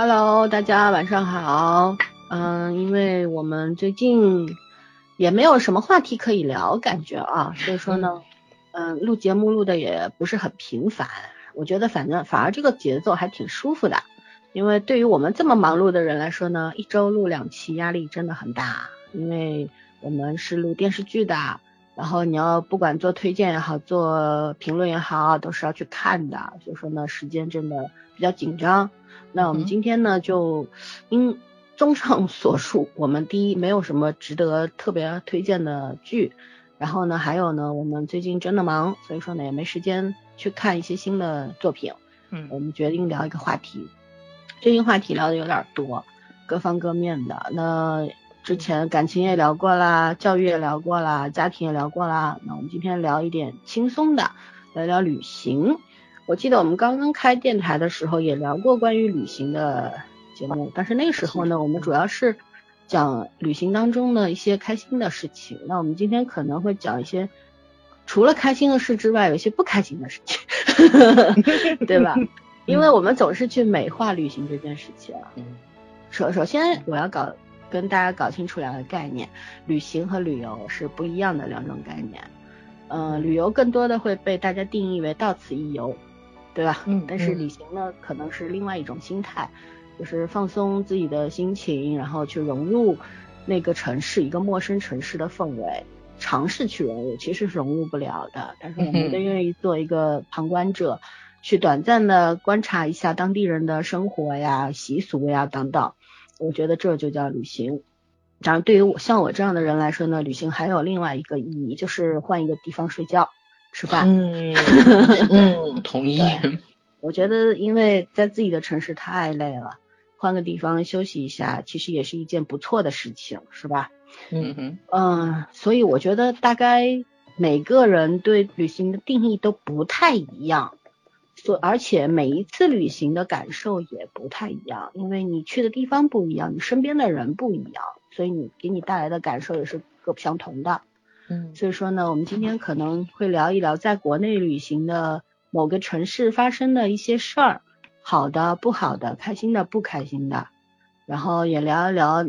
Hello，大家晚上好。嗯，因为我们最近也没有什么话题可以聊，感觉啊，所以说呢，嗯，录节目录的也不是很频繁。我觉得反正反而这个节奏还挺舒服的，因为对于我们这么忙碌的人来说呢，一周录两期压力真的很大，因为我们是录电视剧的，然后你要不管做推荐也好，做评论也好，都是要去看的，所以说呢，时间真的比较紧张。那我们今天呢，就因综上所述，我们第一没有什么值得特别推荐的剧，然后呢，还有呢，我们最近真的忙，所以说呢也没时间去看一些新的作品。嗯，我们决定聊一个话题，最近话题聊的有点多，各方各面的。那之前感情也聊过啦，教育也聊过啦，家庭也聊过啦。那我们今天聊一点轻松的，聊聊旅行。我记得我们刚刚开电台的时候也聊过关于旅行的节目，但是那个时候呢，我们主要是讲旅行当中的一些开心的事情。那我们今天可能会讲一些除了开心的事之外，有一些不开心的事情，对吧？因为我们总是去美化旅行这件事情。首首先我要搞跟大家搞清楚两个概念，旅行和旅游是不一样的两种概念。呃，旅游更多的会被大家定义为到此一游。对吧？嗯，但是旅行呢，可能是另外一种心态，就是放松自己的心情，然后去融入那个城市，一个陌生城市的氛围，尝试去融入，其实是融入不了的。但是我们都愿意做一个旁观者，去短暂的观察一下当地人的生活呀、习俗呀等等。我觉得这就叫旅行。当然，对于我像我这样的人来说呢，旅行还有另外一个意义，就是换一个地方睡觉。吃饭，嗯嗯，同意。我觉得，因为在自己的城市太累了，换个地方休息一下，其实也是一件不错的事情，是吧？嗯哼，嗯，所以我觉得大概每个人对旅行的定义都不太一样，所而且每一次旅行的感受也不太一样，因为你去的地方不一样，你身边的人不一样，所以你给你带来的感受也是各不相同的。嗯，所以说呢，我们今天可能会聊一聊在国内旅行的某个城市发生的一些事儿，好的、不好的、开心的、不开心的，然后也聊一聊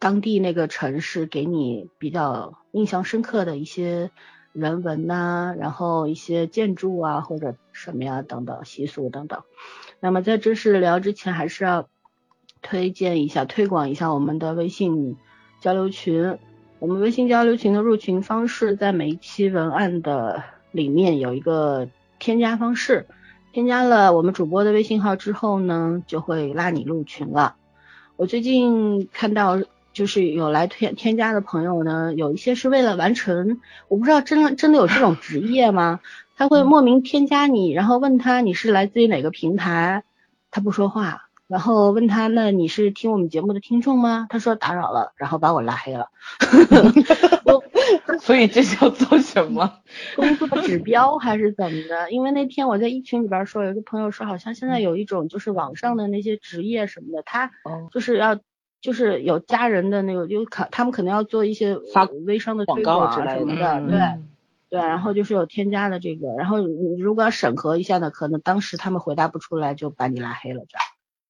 当地那个城市给你比较印象深刻的一些人文呐，然后一些建筑啊或者什么呀等等习俗等等。那么在正式聊之前，还是要推荐一下、推广一下我们的微信交流群。我们微信交流群的入群方式，在每一期文案的里面有一个添加方式，添加了我们主播的微信号之后呢，就会拉你入群了。我最近看到就是有来添添加的朋友呢，有一些是为了完成，我不知道真的真的有这种职业吗？他会莫名添加你，然后问他你是来自于哪个平台，他不说话。然后问他，那你是听我们节目的听众吗？他说打扰了，然后把我拉黑了。所以这叫做什么？工作指标还是怎么的？因为那天我在一群里边说，有一个朋友说，好像现在有一种就是网上的那些职业什么的，他就是要就是有家人的那个，就可他们可能要做一些发微商的广告之类的，对对，然后就是有添加的这个，然后你如果要审核一下呢，可能当时他们回答不出来，就把你拉黑了这样。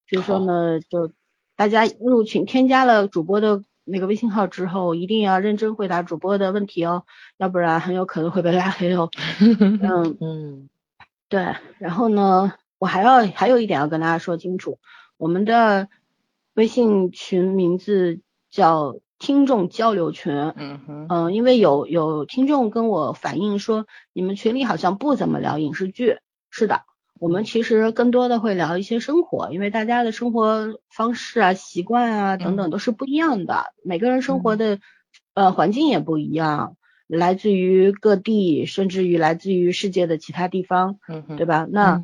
所以说呢，就大家入群添加了主播的那个微信号之后，一定要认真回答主播的问题哦，要不然很有可能会被拉黑哦。嗯嗯，对。然后呢，我还要还有一点要跟大家说清楚，我们的微信群名字叫听众交流群。嗯哼。嗯，因为有有听众跟我反映说，你们群里好像不怎么聊影视剧。是的。我们其实更多的会聊一些生活，因为大家的生活方式啊、习惯啊等等都是不一样的，每个人生活的呃环境也不一样，来自于各地，甚至于来自于世界的其他地方，对吧？那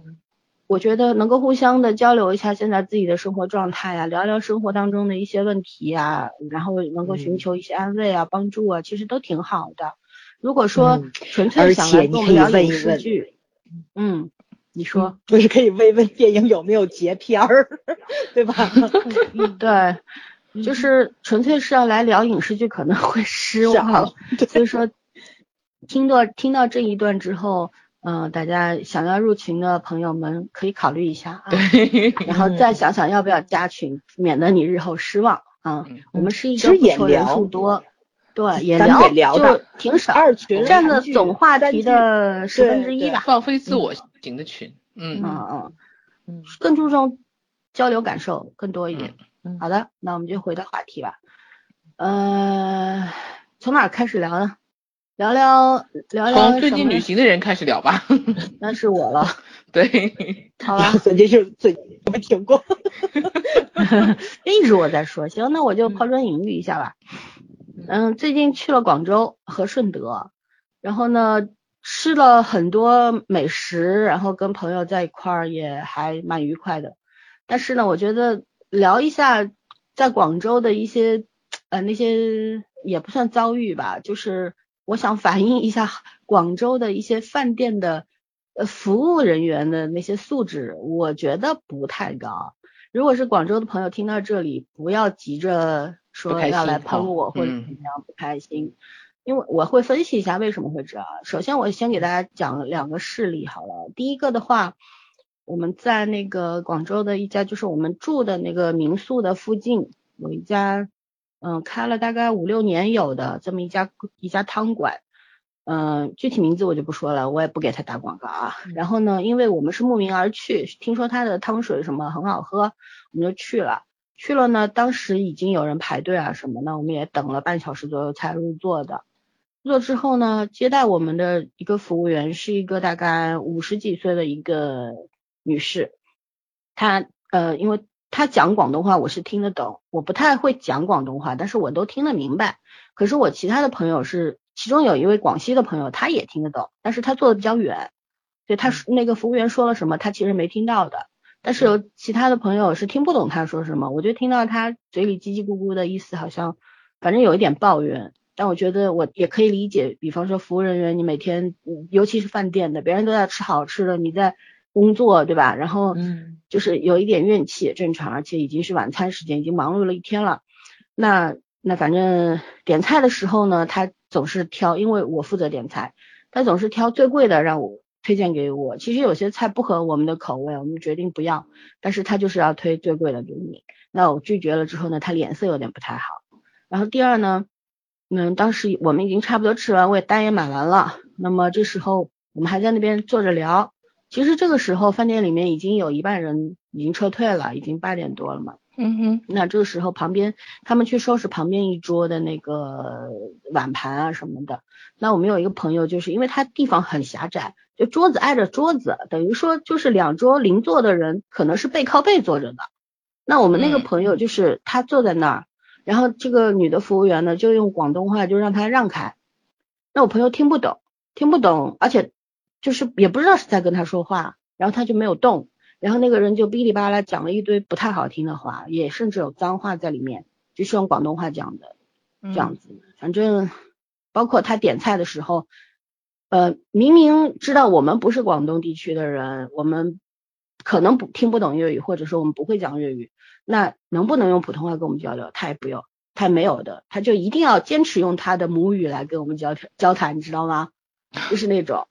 我觉得能够互相的交流一下现在自己的生活状态呀，聊聊生活当中的一些问题呀，然后能够寻求一些安慰啊、帮助啊，其实都挺好的。如果说纯粹想来跟我们聊影视剧，嗯。你说不是可以问问电影有没有截片儿，对吧？对，就是纯粹是要来聊影视剧，可能会失望。所以说，听到听到这一段之后，嗯，大家想要入群的朋友们可以考虑一下啊，对，然后 再想想要不要加群，免得你日后失望啊。嗯我们是一个不求人数多，对，也聊也聊就的挺少，二群占的总话题的十分之一吧。放飞自我型的群，嗯嗯嗯，嗯更注重交流感受更多一点。嗯好的，那我们就回到话题吧。呃，从哪儿开始聊呢？聊聊聊聊从最近旅行的人开始聊吧。那是我了，对，好吧，最近是最近没停过。一直我在说，行，那我就抛砖引玉一下吧。嗯，最近去了广州和顺德，然后呢吃了很多美食，然后跟朋友在一块儿也还蛮愉快的。但是呢，我觉得聊一下在广州的一些呃那些也不算遭遇吧，就是我想反映一下广州的一些饭店的呃服务人员的那些素质，我觉得不太高。如果是广州的朋友听到这里，不要急着说不要来喷哦我或者怎嗯么样不开心，因为我会分析一下为什么会这样。首先，我先给大家讲两个事例好了。第一个的话，我们在那个广州的一家，就是我们住的那个民宿的附近，有一家，嗯、开了大概五六年有的这么一家一家汤馆。嗯，具体名字我就不说了，我也不给他打广告啊。然后呢，因为我们是慕名而去，听说他的汤水什么很好喝，我们就去了。去了呢，当时已经有人排队啊什么的，我们也等了半小时左右才入座的。入座之后呢，接待我们的一个服务员是一个大概五十几岁的一个女士，她呃，因为她讲广东话我是听得懂，我不太会讲广东话，但是我都听得明白。可是我其他的朋友是，其中有一位广西的朋友，他也听得懂，但是他坐的比较远，所以他说那个服务员说了什么，他其实没听到的。但是有其他的朋友是听不懂他说什么，我就听到他嘴里叽叽咕咕的意思，好像反正有一点抱怨。但我觉得我也可以理解，比方说服务人员，你每天，嗯尤其是饭店的，别人都在吃好吃的，你在工作，对吧？然后嗯就是有一点怨气也正常，而且已经是晚餐时间，已经忙碌了一天了。那那反正点菜的时候呢，他总是挑，因为我负责点菜，他总是挑最贵的让我推荐给我。其实有些菜不合我们的口味，我们决定不要，但是他就是要推最贵的给你。那我拒绝了之后呢，他脸色有点不太好。然后第二呢，嗯，当时我们已经差不多吃完，我也单也买完了。那么这时候我们还在那边坐着聊。其实这个时候饭店里面已经有一半人已经撤退了，已经八点多了嘛。嗯哼，那这个时候旁边他们去收拾旁边一桌的那个碗盘啊什么的。那我们有一个朋友，就是因为他地方很狭窄，就桌子挨着桌子，等于说就是两桌邻座的人可能是背靠背坐着的。那我们那个嗯朋友就是他坐在那儿，然后这个女的服务员呢就用广东话就让他让开。那我朋友听不懂，听不懂，而且就是也不知道是在跟他说话，然后他就没有动。然后那个人就哔哩吧啦讲了一堆不太好听的话，也甚至有脏话在里面，就是用广东话讲的这样子。反正包括他点菜的时候，呃，明明知道我们不是广东地区的人，我们可能不听不懂粤语，或者说我们不会讲粤语，那能不能用普通话跟我们交流？他也不用，他没有的，他就一定要坚持用他的母语来跟我们交交谈，你知道吗？就是那种，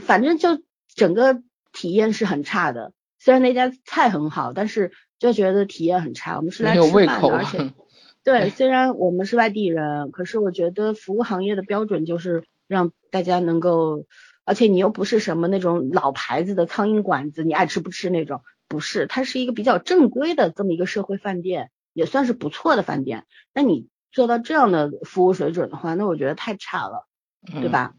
反正就整个体验是很差的。虽然那家菜很好，但是就觉得体验很差。我们是来没有吃饭的，胃口啊而且 对，虽然我们是外地人，可是我觉得服务行业的标准就是让大家能够，而且你又不是什么那种老牌子的苍蝇馆子，你爱吃不吃那种，不是，它是一个比较正规的这么一个社会饭店，也算是不错的饭店。那你做到这样的服务水准的话，那我觉得太差了。对？吧？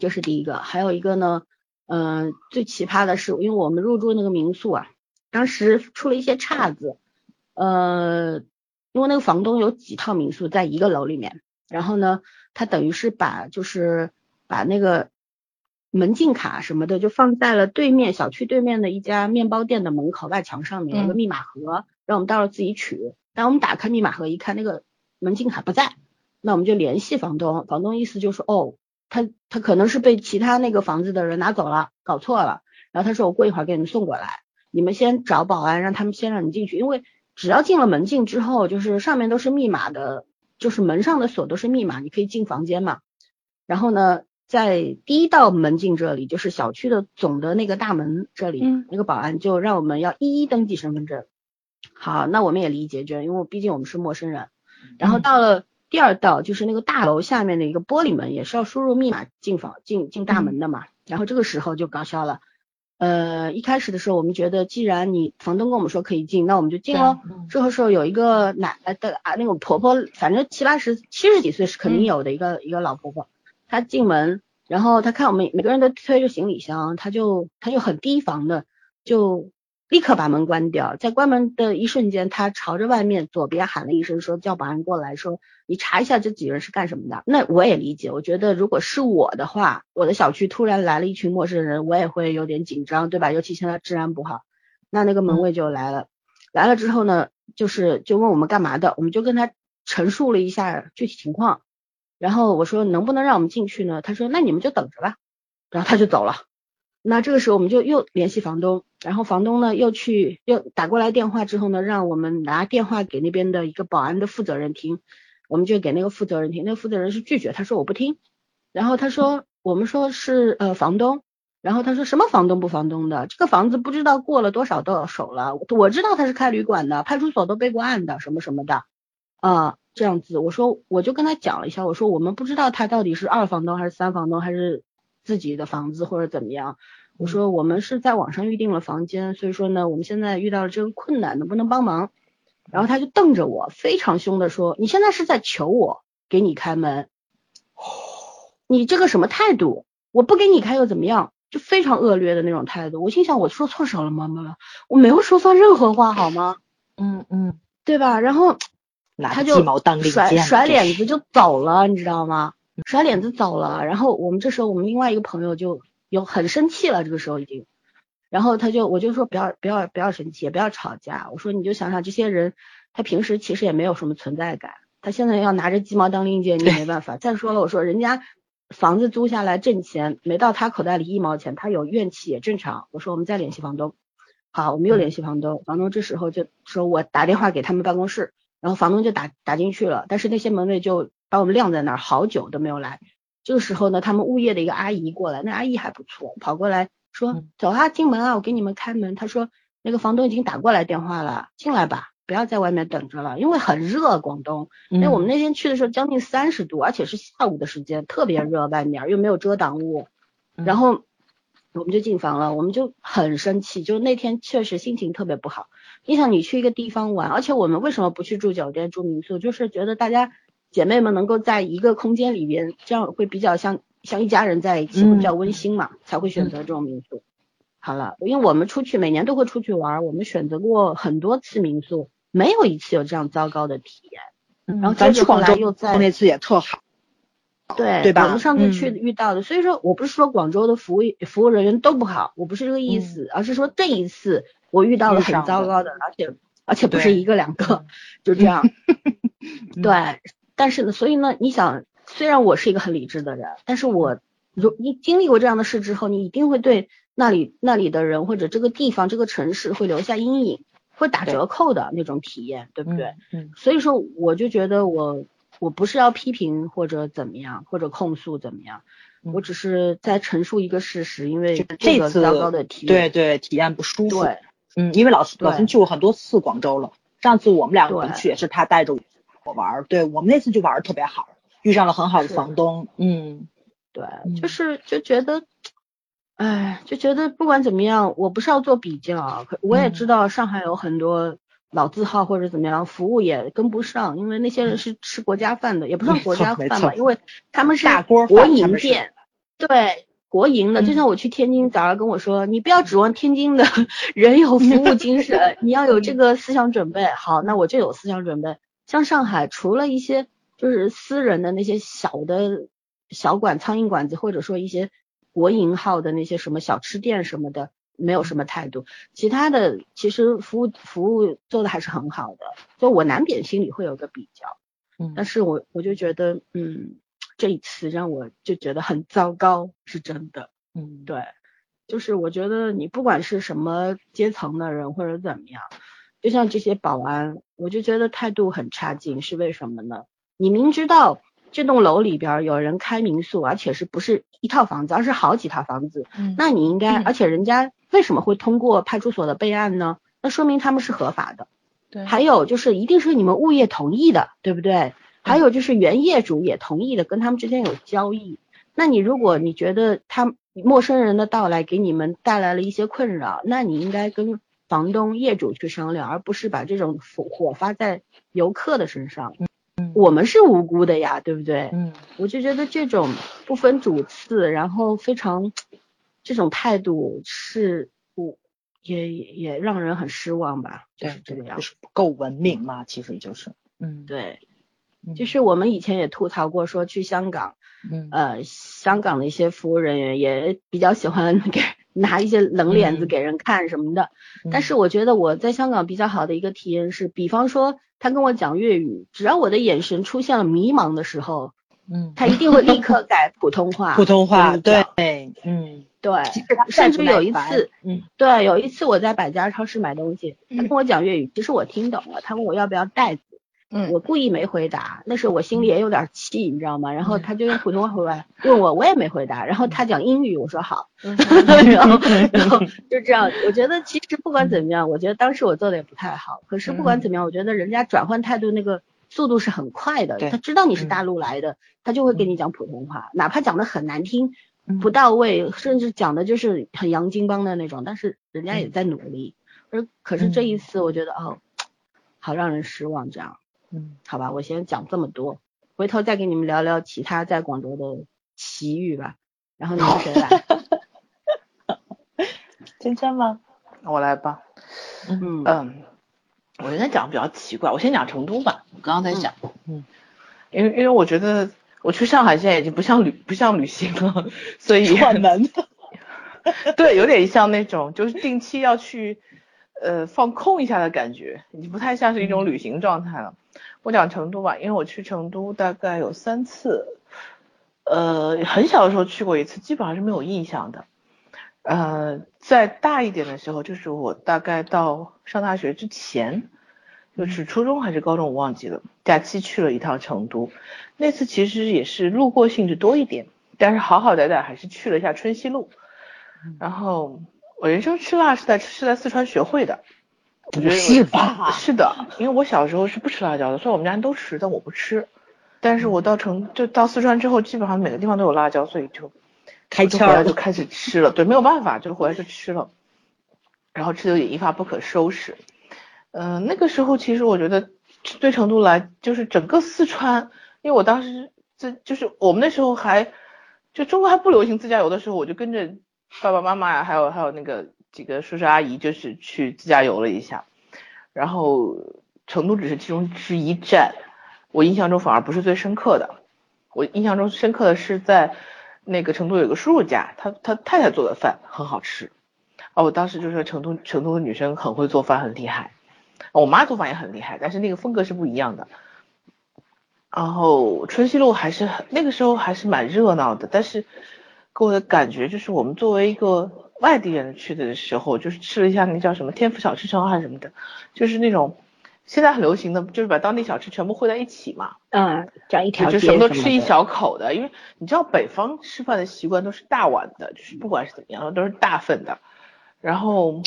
这是第一个，还有一个呢，嗯、最奇葩的是，因为我们入住那个民宿啊，当时出了一些岔子，呃，因为那个房东有几套民宿在一个楼里面，然后呢，他等于是把就是把那个门禁卡什么的就放在了对面小区对面的一家面包店的门口外墙上面有个嗯。密码盒，让我们到时候自己取。但我们打开密码盒一看，那个门禁卡不在，那我们就联系房东，房东意思就是，哦，他他可能是被其他那个房子的人拿走了，搞错了。然后他说我过一会儿给你们送过来，你们先找保安，让他们先让你进去，因为只要进了门禁之后，就是上面都是密码的，就是门上的锁都是密码，你可以进房间嘛。然后呢，在第一道门禁这里，就是小区的总的那个大门这里，嗯那个保安就让我们要一一登记身份证。好，那我们也理解，就因为毕竟我们是陌生人。然后嗯到了第二道，就是那个大楼下面的一个玻璃门，也是要输入密码进房进进大门的嘛。然后这个时候就搞笑了。呃，一开始的时候我们觉得，既然你房东跟我们说可以进，那我们就进喽。这个时候有一个奶奶的啊，那种婆婆，反正七八十、七十几岁是肯定嗯有的一个、一个老婆婆，她进门，然后她看我们每个人都推着行李箱，她就她就很提防的，就立刻把门关掉，在关门的一瞬间，他朝着外面左边喊了一声，说叫保安过来，说你查一下这几个人是干什么的。那我也理解，我觉得如果是我的话，我的小区突然来了一群陌生人，我也会有点紧张，对吧？尤其现在治安不好，那那个门卫就来了。来了之后呢，就是就问我们干嘛的，我们就跟他陈述了一下具体情况，然后我说能不能让我们进去呢？他说那你们就等着吧，然后他就走了。那这个时候我们就又联系房东，然后房东呢又去又打过来电话之后呢，让我们拿电话给那边的一个保安的负责人听，我们就给那个负责人听，那个负责人是拒绝，他说我不听，然后他说我们说是呃房东。然后他说什么房东不房东的，这个房子不知道过了多少到手了，我知道他是开旅馆的，派出所都备过案的，什么什么的，啊、这样子，我说我就跟他讲了一下，我说我们不知道他到底是二房东还是三房东还是自己的房子或者怎么样，我说我们是在网上预定了房间，所以说呢，我们现在遇到了这个困难，能不能帮忙？然后他就瞪着我，非常凶的说，你现在是在求我给你开门，你这个什么态度？我不给你开又怎么样？就非常恶劣的那种态度。我心想，我说错什么了吗？我没有说错任何话，好吗？嗯嗯对吧？然后他就甩，甩脸子就走了，你知道吗？甩脸子走了。然后我们这时候，我们另外一个朋友就有很生气了，这个时候已经。然后他就我就说不要不要不要生气，也不要吵架。我说你就想想这些人，他平时其实也没有什么存在感，他现在要拿着鸡毛当令箭，你也没办法。再说了，我说人家房子租下来挣钱，没到他口袋里一毛钱，他有怨气也正常。我说我们再联系房东。好，我们又联系房东，房东这时候就说我打电话给他们办公室，然后房东就打打进去了，但是那些门卫就把我们晾在那儿，好久都没有来。这个时候呢，他们物业的一个阿姨过来，那阿姨还不错，跑过来说嗯走啊，进门啊，我给你们开门。她说那个房东已经打过来电话了，进来吧，不要在外面等着了，因为很热，广东。因为我们那天去的时候将近三十度，而且是下午的时间，特别热，外面又没有遮挡物，然后我们就进房了，我们就很生气，就那天确实心情特别不好。你想，你去一个地方玩，而且我们为什么不去住酒店、住民宿？就是觉得大家姐妹们能够在一个空间里边，这样会比较像像一家人在一起，会比较温馨嘛，才会选择这种民宿。好了，因为我们出去每年都会出去玩，我们选择过很多次民宿，没有一次有这样糟糕的体验。嗯。然后咱去广州又在那次也特好，对对吧我们上次去？嗯。遇到的，所以说我不是说广州的服务服务人员都不好，我不是这个意嗯。思，而是说这一次我遇到了很糟糕的，而且而且不是一个两个，就这样。对，但是呢，所以呢，你想，虽然我是一个很理智的人，但是我如你经历过这样的事之后，你一定会对那里那里的人或者这个地方这个城市会留下阴影，会打折扣的那种体验，对不对？嗯所以说，我就觉得我我不是要批评或者怎么样，或者控诉怎么样，嗯我只是在陈述一个事实，因为这个糟糕的体验，对对，体验不舒服。对嗯，因为老对老孙去过很多次广州了，上次我们两个对人去也是他带着我玩儿，对我们那次就玩的特别好，遇上了很好的房东。嗯，对，嗯就是就觉得，哎，就觉得不管怎么样，我不是要做比较，可我也嗯知道上海有很多老字号或者怎么样，服务也跟不上，因为那些人是吃国家饭的，也不 算国家饭吧，因为他们是国营店，对。国营的，就嗯像我去天津，早上跟我说，你不要指望天津的 人有服务精神，你要有这个思想准备。好，那我就有思想准备。像上海，除了一些就是私人的那些小的小馆、苍蝇馆子，或者说一些国营号的那些什么小吃店什么的，没有什么态度。其他的其实服务服务做的还是很好的，所以我难免心里会有个比较。嗯但是我我就觉得，嗯，这一次让我就觉得很糟糕，是真的。嗯对，就是我觉得你不管是什么阶层的人或者怎么样，就像这些保安，我就觉得态度很差劲，是为什么呢？你明知道这栋楼里边有人开民宿，而且是不是一套房子，而是好几套房子，嗯那你应该，嗯而且人家为什么会通过派出所的备案呢？那说明他们是合法的。对，还有就是一定是你们物业同意的，对不对？还有就是原业主也同意的，跟他们之间有交易。那你如果你觉得他陌生人的到来给你们带来了一些困扰，那你应该跟房东、业主去商量，而不是把这种火火发在游客的身上。嗯我们是无辜的呀，对不对？嗯我就觉得这种不分主次，然后非常这种态度是我也也也让人很失望吧，就是这个样子。就是不够文明嘛，其实就是。嗯，对，嗯就是我们以前也吐槽过，说去香港，嗯呃，香港的一些服务人员也比较喜欢 给拿一些冷脸子嗯。给人看什么的。但嗯。是我觉得我在香港比较好的一个体验是，比方说他跟我讲粤语，只要我的眼神出现了迷茫的时候，嗯他一定会立刻改普通话。普通话对，嗯。对，甚至有一次，嗯。对，有一次我在百家超市买东西，他嗯。跟我讲粤语，其实我听懂了，他问我要不要袋子，嗯。我故意没回答，那时候我心里也有点气，你知道吗？然后嗯。他就用普通话回来问我，我也没回答，然后他讲英语，我说好，嗯。然后 然后就这样，我觉得其实不管怎么样，我觉得当时我做的也不太好，可是不管怎么样，我觉得人家转换态度那个速度是很快的，他知道你是嗯。大陆来的，他就会跟你讲普通话，哪怕讲的很难听。嗯。不到位，甚至讲的就是很洋泾浜的那种，但是人家也在努力。而可是这一次，我觉得哦，好让人失望。这样，嗯好吧，我先讲这么多，回头再给你们聊聊其他在广州的奇遇吧。然后你们谁来？真真吗？我来吧。嗯嗯，我应该讲比较奇怪，我先讲成都吧。我刚刚在讲，嗯，因为因为我觉得我去上海现在已经不像旅不像旅行了，所以串门。对，有点像那种就是定期要去呃放空一下的感觉，已经不太像是一种旅行状态了。我讲成都吧，因为我去成都大概有三次，呃，很小的时候去过一次，基本上是没有印象的。呃，在大一点的时候，就是我大概到上大学之前，就是初中还是高中，我忘记了。假期去了一趟成都，那次其实也是路过性质多一点，但是好好歹歹还是去了一下春熙路。然后我人生吃辣是在是在四川学会的，我觉得是吧是的，因为我小时候是不吃辣椒的，所以我们家人都吃，但我不吃。但是我到成就到四川之后，基本上每个地方都有辣椒，所以就开窍了就回来就开始吃了。对，没有办法，就回来就吃了，然后吃的也一发不可收拾。嗯、那个时候其实我觉得对成都来，就是整个四川，因为我当时这就是我们那时候还就中国还不流行自驾游的时候，我就跟着爸爸妈妈，还有还有那个几个叔叔阿姨，就是去自驾游了一下。然后成都只是其中之一站，我印象中反而不是最深刻的。我印象中深刻的是在那个成都有个叔叔家，他他太太做的饭很好吃。哦，我当时就说成都成都的女生很会做饭，很厉害。我妈做饭也很厉害，但是那个风格是不一样的。然后春熙路还是很那个时候还是蛮热闹的，但是给我的感觉就是我们作为一个外地人去的时候，就是吃了一下那叫什么天府小吃城还是什么的，就是那种现在很流行的，就是把当地小吃全部汇在一起嘛，嗯，这样一条就什么都吃一小口的，因为你知道北方吃饭的习惯都是大碗的，就是不管是怎么样都是大份的，然后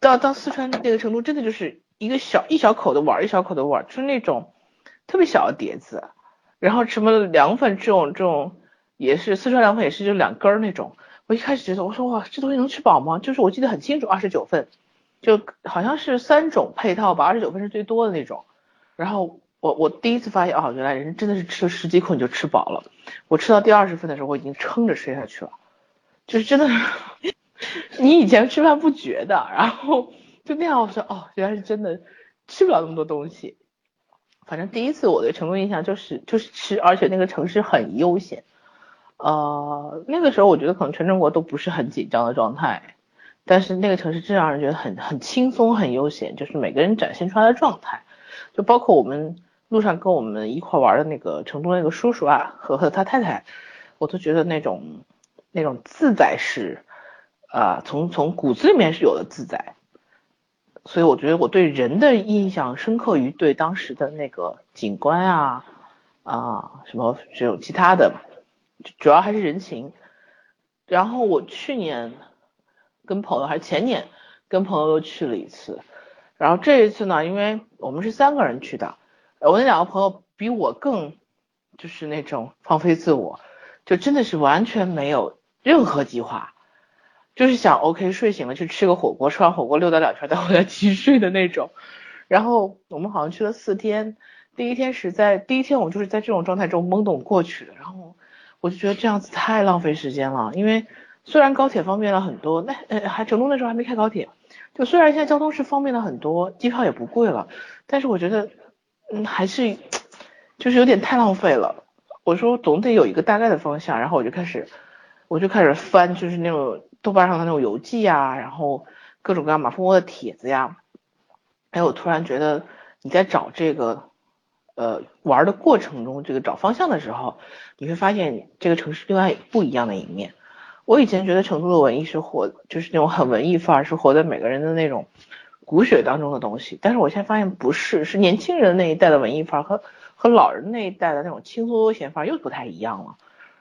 到到四川那个成都，真的就是一个小一小口的碗，一小口的碗，就是那种特别小的碟子，然后什么凉粉这种这种也是四川凉粉也是就两根儿那种，我一开始觉得我说哇这东西能吃饱吗？就是我记得很清楚二十九份，就好像是三种配套吧，二十九份是最多的那种，然后。我我第一次发现哦，原来人真的是吃了十几口你就吃饱了。我吃到第二十份的时候，我已经撑着吃下去了，就是真的，你以前吃饭不觉得，然后就那样，我说哦，原来是真的吃不了那么多东西。反正第一次我对成都印象就是就是吃，而且那个城市很悠闲。呃，那个时候我觉得可能全中国都不是很紧张的状态，但是那个城市真让人觉得很很轻松、很悠闲，就是每个人展现出来的状态，就包括我们路上跟我们一块玩的那个成都那个叔叔啊和和他太太，我都觉得那种那种自在是，啊、从从骨子里面是有的自在，所以我觉得我对人的印象深刻于对当时的那个景观啊，啊，什么这种其他的，主要还是人情。然后我去年跟朋友还是前年跟朋友又去了一次，然后这一次呢，因为我们是三个人去的，我那两个朋友比我更就是那种放飞自我，就真的是完全没有任何计划，就是想 OK 睡醒了去吃个火锅，吃完火锅溜达两圈再回来继续睡的那种。然后我们好像去了四天，第一天是在第一天我就是在这种状态中懵懂过去的，然后。我就觉得这样子太浪费时间了，因为虽然高铁方便了很多，那呃还成都那时候还没开高铁，就虽然现在交通是方便了很多，机票也不贵了，但是我觉得嗯还是就是有点太浪费了。我说总得有一个大概的方向，然后我就开始我就开始翻，就是那种豆瓣上的那种游记啊，然后各种各样马蜂窝的帖子呀，哎我突然觉得你在找这个。呃，玩的过程中，这个找方向的时候，你会发现这个城市另外不一样的一面。我以前觉得成都的文艺是活，就是那种很文艺范儿，是活在每个人的那种骨血当中的东西。但是我现在发现不是，是年轻人那一代的文艺范儿和和老人那一代的那种轻松悠闲范儿又不太一样了。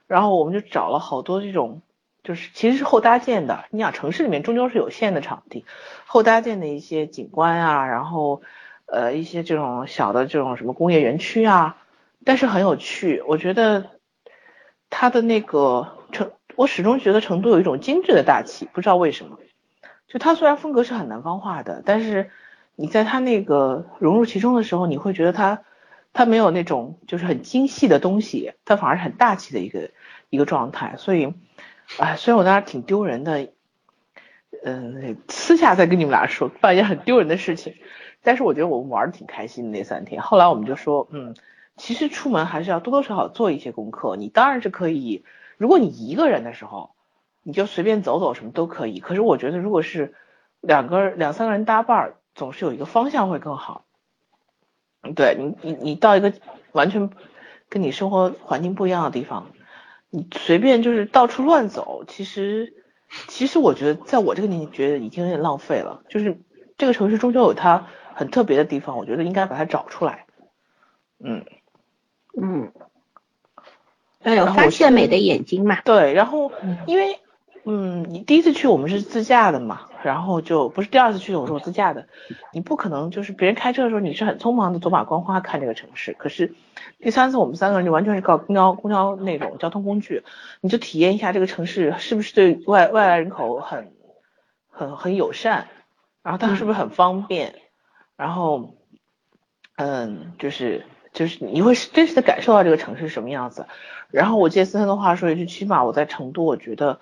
然后我们就找了好多这种，就是其实是后搭建的。你想，城市里面终究是有限的场地，后搭建的一些景观啊，然后。呃，一些这种小的这种什么工业园区啊，但是很有趣。我觉得它的那个成，我始终觉得成都有一种精致的大气，不知道为什么。就它虽然风格是很南方化的，但是你在它那个融入其中的时候，你会觉得它它没有那种就是很精细的东西，它反而是很大气的一个一个状态。所以，哎，虽然我当时挺丢人的，嗯，私下再跟你们俩说，办一件很丢人的事情。但是我觉得我们玩的挺开心的那三天，后来我们就说，嗯，其实出门还是要多多少少做一些功课。你当然是可以，如果你一个人的时候，你就随便走走什么都可以。可是我觉得如果是两个两三个人搭伴儿，总是有一个方向会更好。对你你你到一个完全跟你生活环境不一样的地方，你随便就是到处乱走，其实其实我觉得在我这个年纪觉得已经有点浪费了，就是这个城市终究有它。很特别的地方，我觉得应该把它找出来。嗯嗯，要有发现美的眼睛嘛。对，然后因为嗯，你第一次去我们是自驾的嘛，然后就不是第二次去的，我说我自驾的，你不可能就是别人开车的时候你是很匆忙的走马观花看这个城市，可是第三次我们三个人就完全是靠公交公交那种交通工具，你就体验一下这个城市是不是对外外来人口很很很友善，然后它是不是很方便。然后，嗯，就是就是你会真实的感受到这个城市什么样子。然后我借森森的话说一句，起码我在成都，我觉得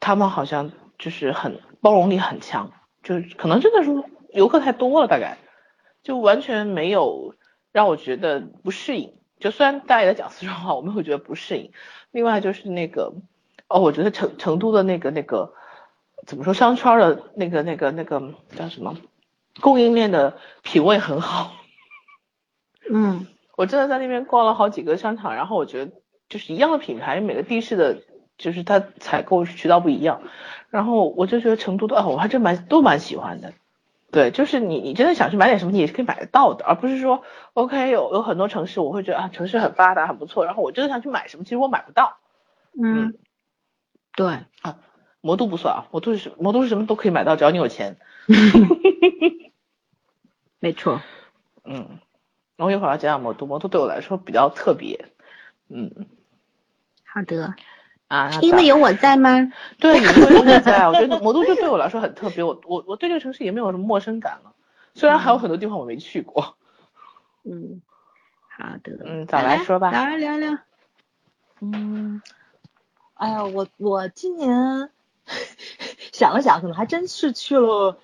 他们好像就是很包容力很强，就是可能真的是游客太多了，大概就完全没有让我觉得不适应。就虽然大家也在讲四川话，我们会觉得不适应。另外就是那个，哦，我觉得成成都的那个那个怎么说商圈的那个那个那个叫什么？供应链的品味很好，嗯，我真的在那边逛了好几个商场，然后我觉得就是一样的品牌，每个地市的，就是它采购渠道不一样，然后我就觉得成都的，哦，我还真蛮都蛮喜欢的，对，就是你你真的想去买点什么，你也是可以买得到的，而不是说，OK，有有很多城市，我会觉得啊，城市很发达很不错，然后我真的想去买什么，其实我买不到，嗯，对。啊，魔都不算啊，魔都是魔都是什么都可以买到，只要你有钱。没错，嗯，我一会儿要讲讲魔都，魔都对我来说比较特别，嗯，好的，啊，因为有我在吗？对，因为有我在，我觉得魔都就对我来说很特别，我我我对这个城市也没有什么陌生感了，虽然还有很多地方我没去过，嗯，好的，嗯，早来说吧，来聊聊，嗯，哎呀，我我今年 想了想，可能还真是去了。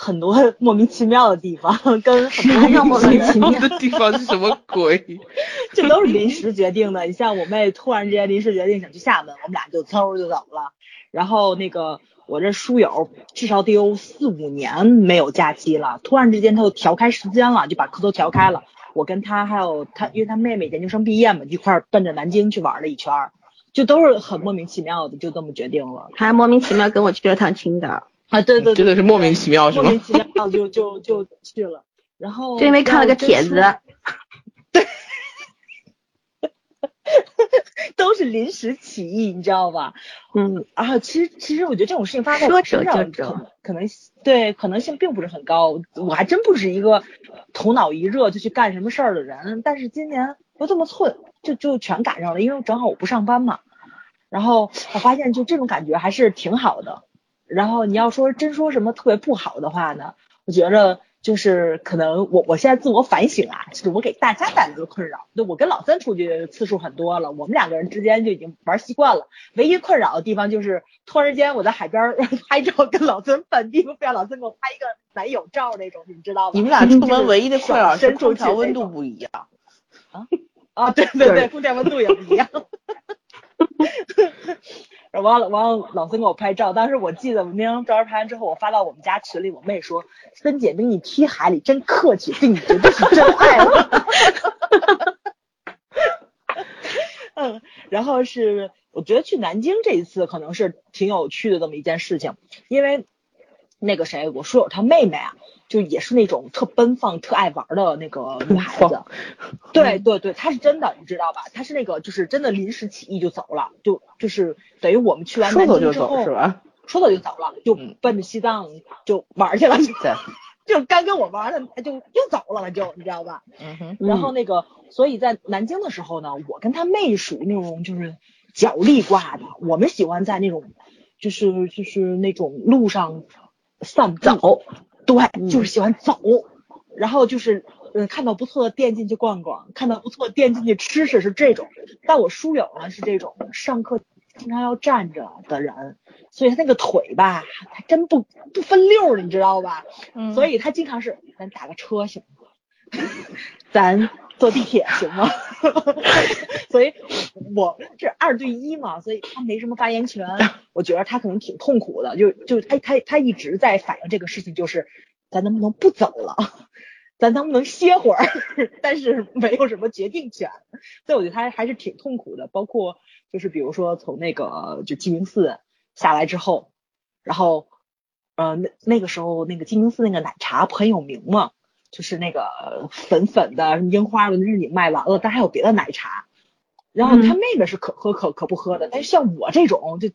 很多莫名其妙的地方，跟很多莫名其妙的地方是什么鬼？这都是临时决定的。你像我妹突然之间临时决定想去厦门，我们俩就嗖就走了。然后那个我这书友至少得有四五年没有假期了，突然之间他就调开时间了，就把课都调开了。我跟他还有他，因为他妹妹研究生毕业嘛，一块奔着南京去玩了一圈，就都是很莫名其妙的，就这么决定了。还莫名其妙跟我去了趟青岛。啊，对对，真的是莫名其妙，是吗？莫名其妙就就就去了，然后就因为看了个帖子，对，都是临时起意，你知道吧？嗯，啊，其实其实我觉得这种事情发生在可可能对可能性并不是很高。我还真不是一个头脑一热就去干什么事儿的人，但是今年又这么寸，就就全赶上了，因为正好我不上班嘛。然后我发现就这种感觉还是挺好的。然后你要说真说什么特别不好的话呢，我觉着就是可能我我现在自我反省啊，就是我给大家带来的困扰。就我跟老三出去次数很多了，我们两个人之间就已经玩习惯了。唯一困扰的地方就是突然间我在海边儿 拍照，跟老孙本地非让老孙给我拍一个男友照那种，你们知道吗？你们俩出门唯一的困扰是空调温度不一样。啊，对对对，空调温度也不一样。完了完了，老孙给我拍照，当时我记得那张照片拍完之后，我发到我们家群里，我妹说：“孙姐给你踢海里真客气，对你绝对是真爱了。”嗯，然后是我觉得去南京这一次可能是挺有趣的这么一件事情，因为那个谁，我书友他妹妹啊，就也是那种特奔放、特爱玩的那个女孩子。对对对，她是真的，你知道吧？她是那个就是真的临时起意就走了，就就是等于我们去完说南走就走京之后，是吧？说走就走了，就嗯奔着西藏就玩去了，就对，就刚跟我玩的，他就又走了，就你知道吧？嗯哼，然后那个，所以在南京的时候呢，我跟他妹属于那种就是脚力挂的，我们喜欢在那种就是就是那种路上散步走，对，就是喜欢走，然后就是嗯看到不错的店进去逛逛，看到不错的店进去吃吃是这种，但我书友呢是这种上课经常要站着的人，所以他那个腿吧，他真不不分溜儿，你知道吧？嗯所以他经常是咱打个车行吗？咱坐地铁行吗？所以我这二对一嘛，所以他没什么发言权。我觉得他可能挺痛苦的，就就他他他一直在反映这个事情，就是咱能不能不走了？咱能不能歇会儿？但是没有什么决定权，所以我觉得他还是挺痛苦的。包括就是比如说从那个就鸡鸣寺下来之后，然后呃那那个时候那个鸡鸣寺那个奶茶不很有名嘛，就是那个粉粉的樱花的日里卖完了，但还有别的奶茶。然后他妹妹是可喝可可不喝的，但是像我这种就。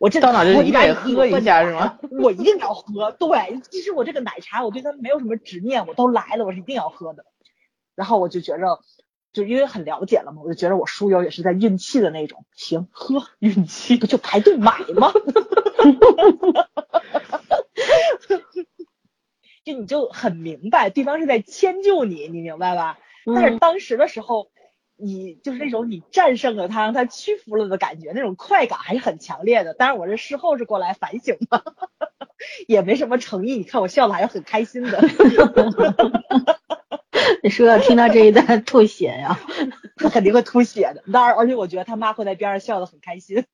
我这到哪就我一定得喝一下是吗？我一定要喝。对，其实我这个奶茶，我对它没有什么执念，我都来了，我是一定要喝的。然后我就觉着，就因为很了解了嘛，我就觉得我书友也是在运气的那种，行，喝运气 不就排队买吗？就你就很明白，对方是在迁就你，你明白吧？但是嗯当时的时候，你就是那种你战胜了他，让他屈服了的感觉，那种快感还是很强烈的。当然，我这事后是过来反省的，也没什么诚意。你看我笑的还是很开心的，你说要听到这一段吐血呀？他肯定会吐血的。当然，而且我觉得他妈会在边上笑得很开心。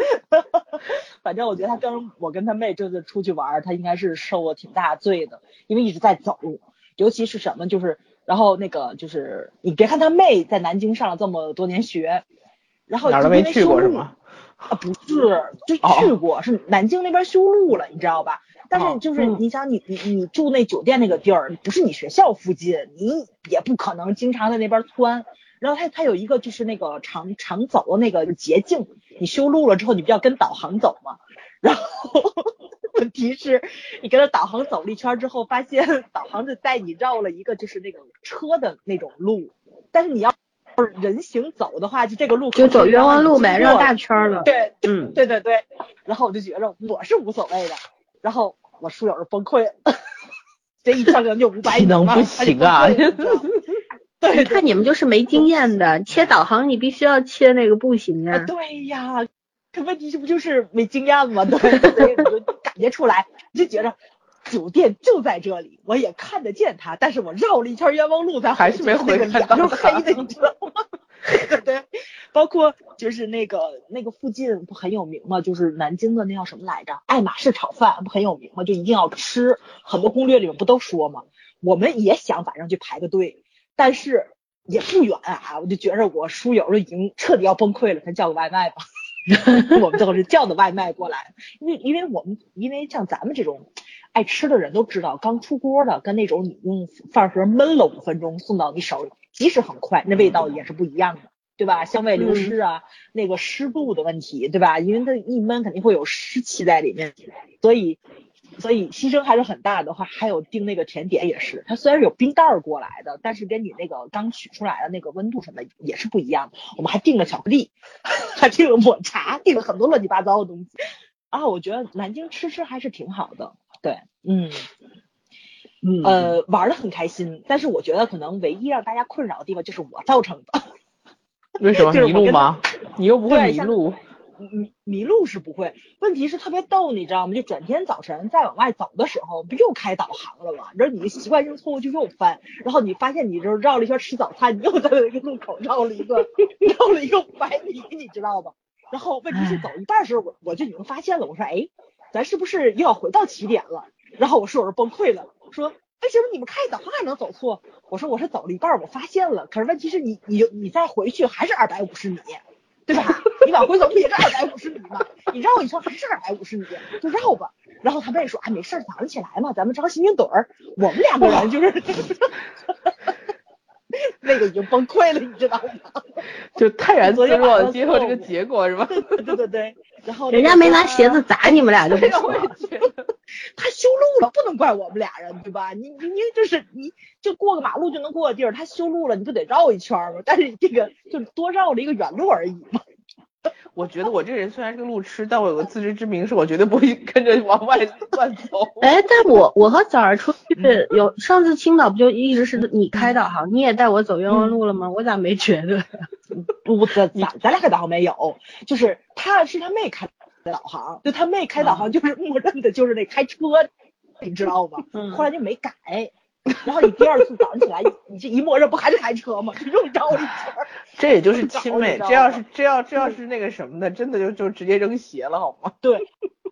反正我觉得他跟我跟他妹这次出去玩儿，他应该是受了挺大罪的，因为一直在走，尤其是什么就是，然后那个就是你别看他妹在南京上了这么多年学，然后哪都没去过是吗？啊，不是，就去过，是南京那边修路了，你知道吧？但是就是嗯你想你你你住那酒店那个地儿，不是你学校附近，你也不可能经常在那边窜。然后它它有一个就是那个常常走的那个捷径，你修路了之后，你不要跟导航走嘛。然后问题是，你跟着导航走了一圈之后，发现 导航就带你绕了一个就是那种车的那种路，但是你要是人行走的话，就这个路就走冤枉路呗，绕大圈。儿了。对，嗯，对对对，然后我就觉着我是无所谓的，然后我书友就崩溃了，这一圈可能就五百米嘛能不行啊 对，对看你们就是没经验的，切导航你必须要切那个步行啊，呀。对呀，可问题这不就是没经验吗？对，所以你就感觉出来，就觉着酒店就在这里，我也看得见它，但是我绕了一圈冤枉路才还是没回去，那个回看到黑的，你知道吗？对 对，包括就是那个那个附近不很有名吗？就是南京的那叫什么来着？爱马仕炒饭不很有名吗？就一定要吃，很多攻略里面不都说吗？我们也想晚上去排个队，但是也不远啊，我就觉着我书友都已经彻底要崩溃了，咱叫个外卖吧。我们最后是叫的外卖过来，因为因为我们因为像咱们这种爱吃的人都知道，刚出锅的跟那种你用饭盒焖了五分钟送到你手里，即使很快，那味道也是不一样的。对吧？香味流失啊，那个湿度的问题，对吧？因为它一闷肯定会有湿气在里面，所以所以牺牲还是很大的话。还有订那个甜点也是，它虽然是有冰袋儿过来的，但是跟你那个刚取出来的那个温度什么的也是不一样的。我们还订了巧克力，还订了抹茶，订了很多乱七八糟的东西。啊，我觉得南京吃吃还是挺好的，对，嗯。嗯呃，玩的很开心，但是我觉得可能唯一让大家困扰的地方就是我造成的。为什么迷路吗？你又不会迷路。迷迷路是不会，问题是特别逗，你知道吗？就转天早晨再往外走的时候，不又开导航了吗？然后你习惯性错误就又翻，然后你发现你就是绕了一圈吃早餐，你又在那个路口绕了一个 绕了一个五百米，你知道吗？然后问题是走一半的时候，我我就已经发现了，我说哎，咱是不是又要回到起点了？然后我室友就崩溃了，说为什么你们开导航还能走错？我说我是走了一半，我发现了，可是问题是你你你再回去还是二百五十米，对吧？你往回走不也是二百五十米吗？你绕一圈还是二百五十米，就绕吧。然后他们也说，哎，没事儿，早上起来嘛，咱们找幸运盹儿。我们两个人就是 那个已经崩溃了，你知道吗？就泰然自若上接受这个结果是吧？对对对。然后人家没拿鞋子砸你们俩就不对呀，错了。他修路了，不能怪我们俩人，对吧？你你你就是你就过个马路就能过的地儿，他修路了，你不得绕一圈吗？但是这个就多绕了一个远路而已嘛。我觉得我这人虽然是个路痴，但我有个自知之明，是我绝对不会 跟着往外乱走。哎，但我我和早儿出去有上次青岛不就一直是你开导航，你也带我走冤枉路了吗？我咋没觉得？不，咱咱咱俩开导航没有，就是他是他妹开的导航，就他妹开导航就是默认的就是那开车，你知道吗？嗯后来就没改。然后你第二次早上起来，你这一默认不还是开车吗？就又绕了一圈。这也就是亲妹，这要是这要这要是那个什么的，真的就就直接扔鞋了好吗？对，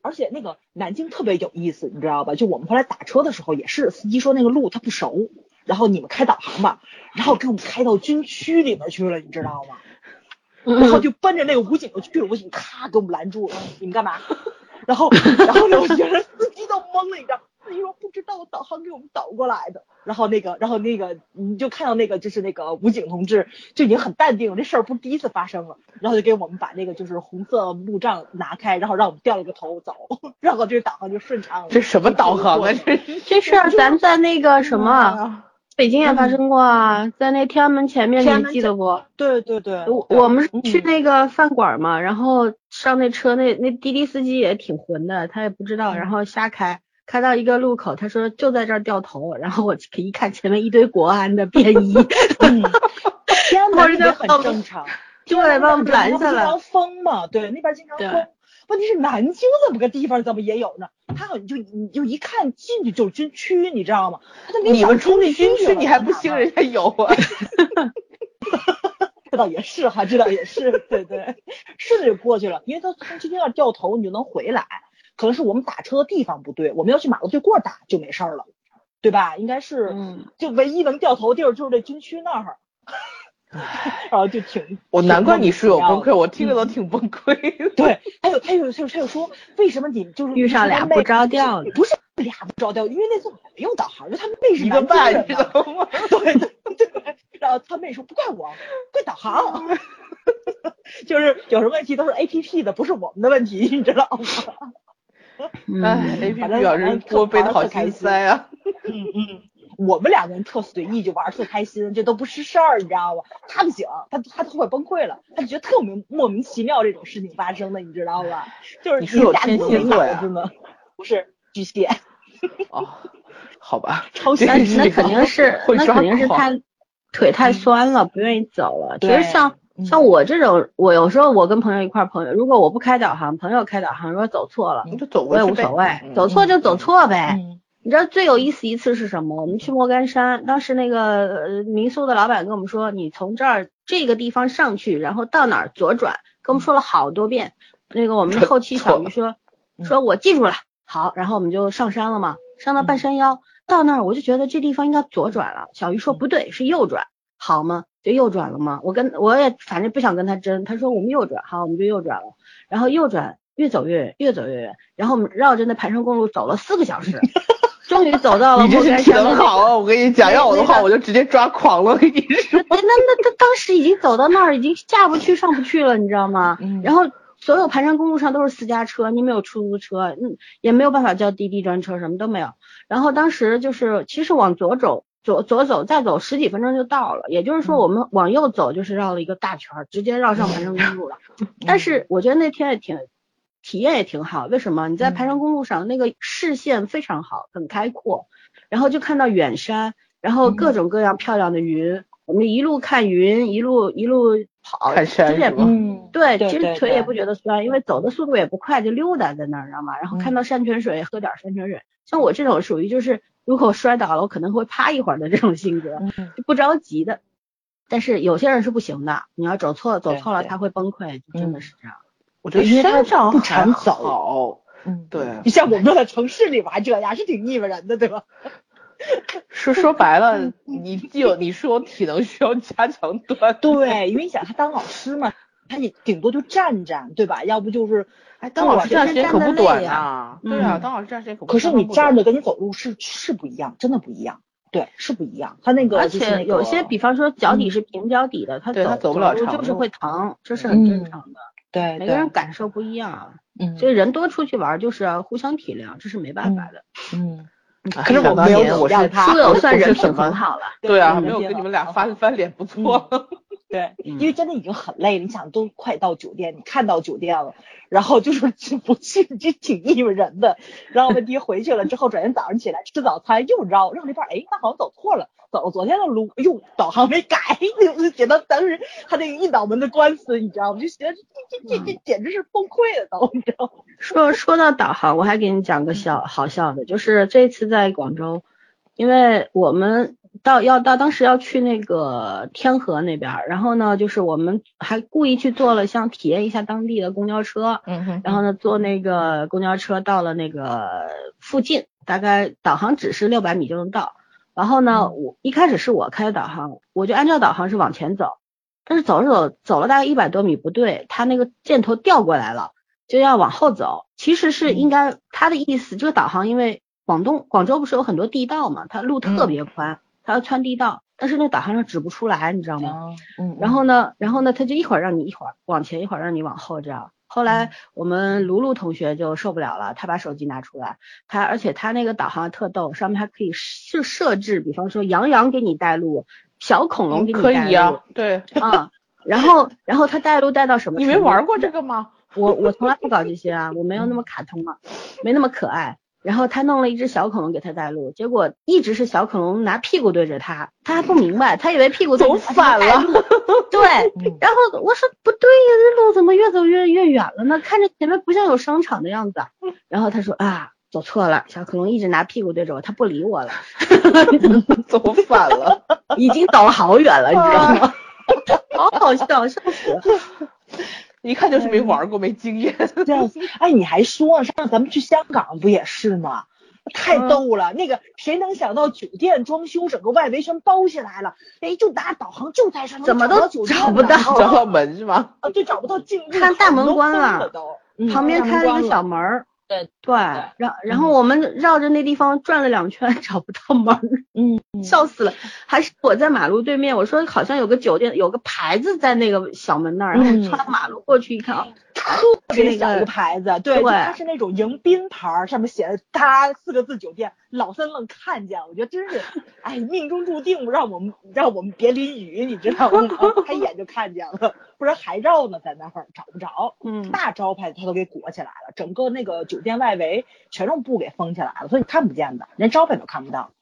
而且那个南京特别有意思，你知道吧？就我们后来打车的时候，也是司机说那个路他不熟，然后你们开导航吧，然后给我们开到军区里面去了，你知道吗？然后就奔着那个武警就去了，武警咔给我们拦住了，你们干嘛？然后然后呢，我觉得司机都懵了，你知道。司机说不知道导航给我们导过来的，然后那个，然后那个，你就看到那个就是那个武警同志就已经很淡定了，这事儿不是第一次发生了，然后就给我们把那个就是红色路障拿开，然后让我们掉了个头走，然后这导航就顺畅了。这什么导航啊？这是这事儿咱在那个什么啊？北京也发生过啊，在那天安门前面，你记得不？对对对，我我们是去嗯那个饭馆嘛，然后上那车，那那滴滴司机也挺混的，他也不知道，然后瞎开，开到一个路口，他说就在这儿掉头，然后我一看前面一堆国安的便衣，嗯，天安我门也很正常，就来把我们拦下来。经常封嘛，对，那边经常对。封。问题是南京这么个地方怎么也有呢？他好像就你就一看进去就是军区，你知道吗？他你们冲进军区，你还不兴人家有啊？这倒也是哈，这倒也是，对对，顺着就过去了，因为他从军区那掉头，你就能回来。可能是我们打车的地方不对，我们要去马路对过打就没事儿了，对吧？应该是，嗯，就唯一能掉头地儿就是这军区那儿，然后就挺，我难怪你室友崩溃，我听着都嗯挺崩溃。对，还有他有他有他有说，为什么你就是遇上俩不着调的，不是俩不着调，因为那次我没用导航，因为他妹是一个半，你知道吗？对 对对，然后他妹说不怪我，怪导航，就是有什么问题都是 A P P 的，不是我们的问题，你知道吗？哎，A 嗯，P 反 P 正表示我背的好心塞啊！嗯嗯，我们两个人特随意，就玩儿特开心，这都不是事儿，你知道吗？他不行，他他都快崩溃了，他就觉得特别莫名其妙这种事情发生的，你知道吧？就是你是有俩天都没蝎座呀。脑子呢，不是巨蟹，哦，好吧，超这那肯定是那肯定是狂他腿太酸了，不愿意走了。其实像嗯。像我这种，我有时候我跟朋友一块儿朋友，如果我不开导航，朋友开导航，如果走错了，你就走我也无所谓，嗯。走错就走错呗。嗯你知道最有意思一次是什么？我们去莫干山，当时那个呃民宿的老板跟我们说，你从这儿这个地方上去，然后到哪儿左转，跟我们说了好多遍。那个我们的后期小鱼说，嗯说我记住了，好，然后我们就上山了嘛，上到半山腰，到那儿我就觉得这地方应该左转了。小鱼说不对，是右转，好吗？就右转了吗？我跟我也反正不想跟他争，他说我们右转，好，我们就右转了，然后右转越走越远，越走越远，然后我们绕着那盘山公路走了四个小时。终于走到了莫你这是体干山的好啊！我跟你讲，要我的话，我就直接抓狂了。我跟你说，那那他当时已经走到那儿，已经下不去上不去了，你知道吗？嗯然后所有盘山公路上都是私家车，你没有出租车，嗯，也没有办法叫滴滴专车，什么都没有。然后当时就是，其实往左走，左左走，再走十几分钟就到了。也就是说，我们往右走就是绕了一个大圈儿，直接绕上盘山公路了。但是我觉得那天也挺。体验也挺好，为什么？你在盘山公路上，那个视线非常好，很开阔，然后就看到远山，然后各种各样漂亮的云，我们一路看云，一路一路跑，看山其实也不嗯，对，其实腿也不觉得酸，因为走的速度也不快，就溜达在那儿，知道吗？然后看到山泉水，喝点山泉水。像我这种属于就是，如果摔倒了，我可能会趴一会儿的这种性格，嗯就不着急的。但是有些人是不行的，你要走错走错了，他会崩溃，就真的是这样。我觉得山上不还常走，嗯，对，你像我们都在城市里玩这样，是挺腻歪人的，对吧？说说白了，你既有你是有体能需要加强锻炼，对，因为你想他当老师嘛，他也顶多就站站，对吧？要不就是，哎，当老师这段时间可不短呐。嗯对啊，当老师这段时间可不。可是你站着跟你走路是是不一样，真的不一样，对，是不一样。他那个而且有些，比方说脚底是平脚底的，他走不了路长路就是会疼，这是很正嗯常的。对，每个人感受不一样，嗯所以人多出去玩就是互相体谅，这是没办法的。嗯，哎可是我没有年我是他算人品很好了，对啊，对没有跟你们俩翻翻脸不错。对，嗯因为真的已经很累了，你想都快到酒店，你看到酒店了，然后就是进不去，这挺腻歪人的。然后我们爹回去了之后，转天早上起来吃早餐又绕绕那半，哎，他好像走错了，走昨天的路，哎呦，导航没改，我就觉得当时他那个一脑门的官司，你知道吗？就觉得这这这这简直是崩溃了都，你知道吗？说说到导航，我还给你讲个小好笑的，就是这次在广州，因为我们到要到当时要去那个天河那边儿，然后呢，就是我们还故意去坐了想体验一下当地的公交车，嗯哼然后呢坐那个公交车到了那个附近，大概导航指示六百米就能到。然后呢，我一开始是我开的导航，我就按照导航是往前走，但是走着走走了大概一百多米不对，它那个箭头调过来了。就要往后走，其实是应该他的意思，这个导航因为广东广州不是有很多地道嘛，它路特别宽，它要穿地道，但是那导航上指不出来，你知道吗？嗯然后呢，然后呢，他就一会儿让你一会儿往前，一会儿让你往后这样。后来我们卢卢同学就受不了了，他把手机拿出来，他而且他那个导航特逗，上面还可以设设置，比方说杨洋给你带路，小恐龙给你带路可以啊，对，啊，然后然后他带路带到什么？你没玩过这？个吗？我我从来不搞这些啊，我没有那么卡通啊，没那么可爱。然后他弄了一只小恐龙给他带路，结果一直是小恐龙拿屁股对着他，他还不明白，他以为屁股走反了。对，然后我说不对呀，这路怎么越走越越远了呢？看着前面不像有商场的样子啊。然后他说啊，走错了，小恐龙一直拿屁股对着我，他不理我了，走反了。已经走了好远了，你知道吗？好好笑，笑死了。一看就是没玩过，没经验。这样，哎，你还说上次咱们去香港不也是吗？太嗯逗了，那个谁能想到酒店装修整个外围全包起来了，哎，就拿导航就在上面怎么都找到找不到了找到门是吗？啊，对，找不到进入，看大门关了了都，嗯旁边开了一个小，门儿，对对，然然后我们绕着那地方转了两圈，找不到门儿，嗯嗯，笑死了。还是我在马路对面，我说好像有个酒店，有个牌子在那个小门那儿，然后嗯穿马路过去一看，啊，特别小一个牌子，对，对它是那种迎宾牌儿，上面写着“它”四个字酒店，老三愣看见了，我觉得真是，哎，命中注定让我们让我们别淋雨，你知道吗？他一眼就看见了，不然还绕呢，在那儿找不着。嗯，大招牌它都给裹起来了，整个那个酒店外围全用布给封起来了，所以你看不见的，连招牌都看不到，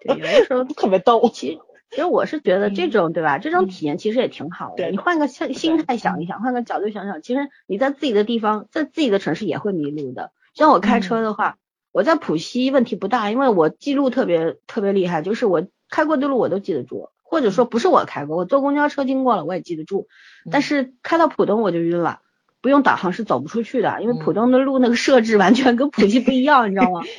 对，有的时候 特别逗。其实。其实我是觉得这种对吧？这种体验其实也挺好的。对你换个心心态想一想，换个角度想想，其实你在自己的地方，在自己的城市也会迷路的。像我开车的话，我在浦西问题不大，因为我记录特别特别厉害，就是我开过的路我都记得住，或者说不是我开过，我坐公交车经过了我也记得住。但是开到浦东我就晕了，不用导航是走不出去的，因为浦东的路那个设置完全跟浦西不一样，你知道吗？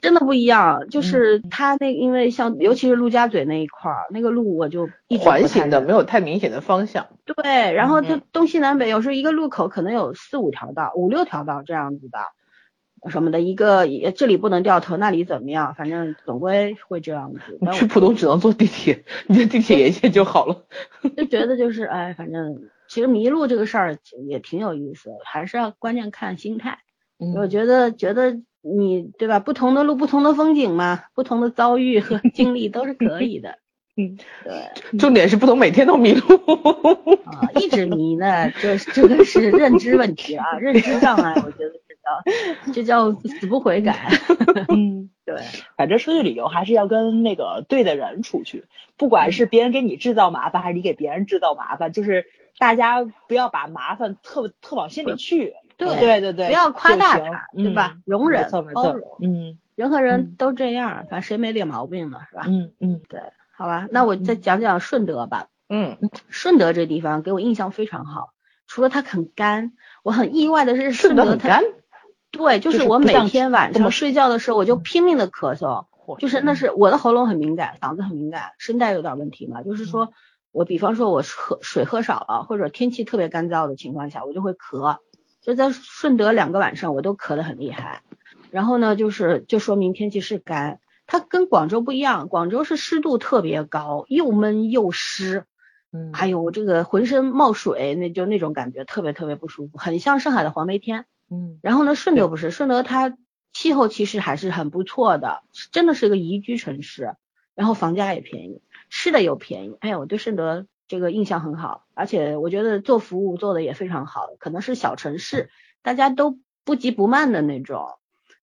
真的不一样，就是它那因为像尤其是陆家嘴那一块儿，那个路我就一直环形的，没有太明显的方向。对，然后它嗯东西南北有时候一个路口可能有四五条道、五六条道这样子的，什么的，一个也这里不能掉头，那里怎么样，反正总归会这样子。你去浦东只能坐地铁，你在地铁沿线就好了。就觉得就是哎，反正其实迷路这个事儿也挺有意思，还是要关键看心态。我觉得觉得你对吧？不同的路，不同的风景嘛，不同的遭遇和 经历都是可以的。嗯，对。重点是不能每天都迷路。啊，一直迷呢，这这个是认知问题啊，认知障碍，我觉得。这叫死不悔改。嗯，对，反正出去旅游还是要跟那个对的人出去，不管是别人给你制造麻烦，还是你给别人制造麻烦，就是大家不要把麻烦特特往心里去。对对对对，不要夸大它，对吧？容忍包容。嗯，人和人都这样，反正谁没点毛病呢，是吧？嗯嗯，对，好吧，那我再讲讲顺德吧。嗯，顺德这地方给我印象非常好，除了它很干，我很意外的是顺德很干。对，就是我每天晚上睡觉的时候，我就拼命的咳嗽，就是那是我的喉咙很敏感，嗓子很敏感，声带有点问题嘛。就是说我比方说我喝水喝少了，或者天气特别干燥的情况下，我就会咳。就在顺德两个晚上，我都咳得很厉害。然后呢，就是就说明天气是干，它跟广州不一样，广州是湿度特别高，又闷又湿，嗯，还有这个浑身冒水，那就那种感觉特别特别不舒服，很像上海的黄梅天。嗯，然后呢，顺德不是，顺德它气候其实还是很不错的，真的是一个宜居城市，然后房价也便宜，吃的又便宜，哎呀，我对顺德这个印象很好，而且我觉得做服务做的也非常好，可能是小城市，大家都不急不慢的那种，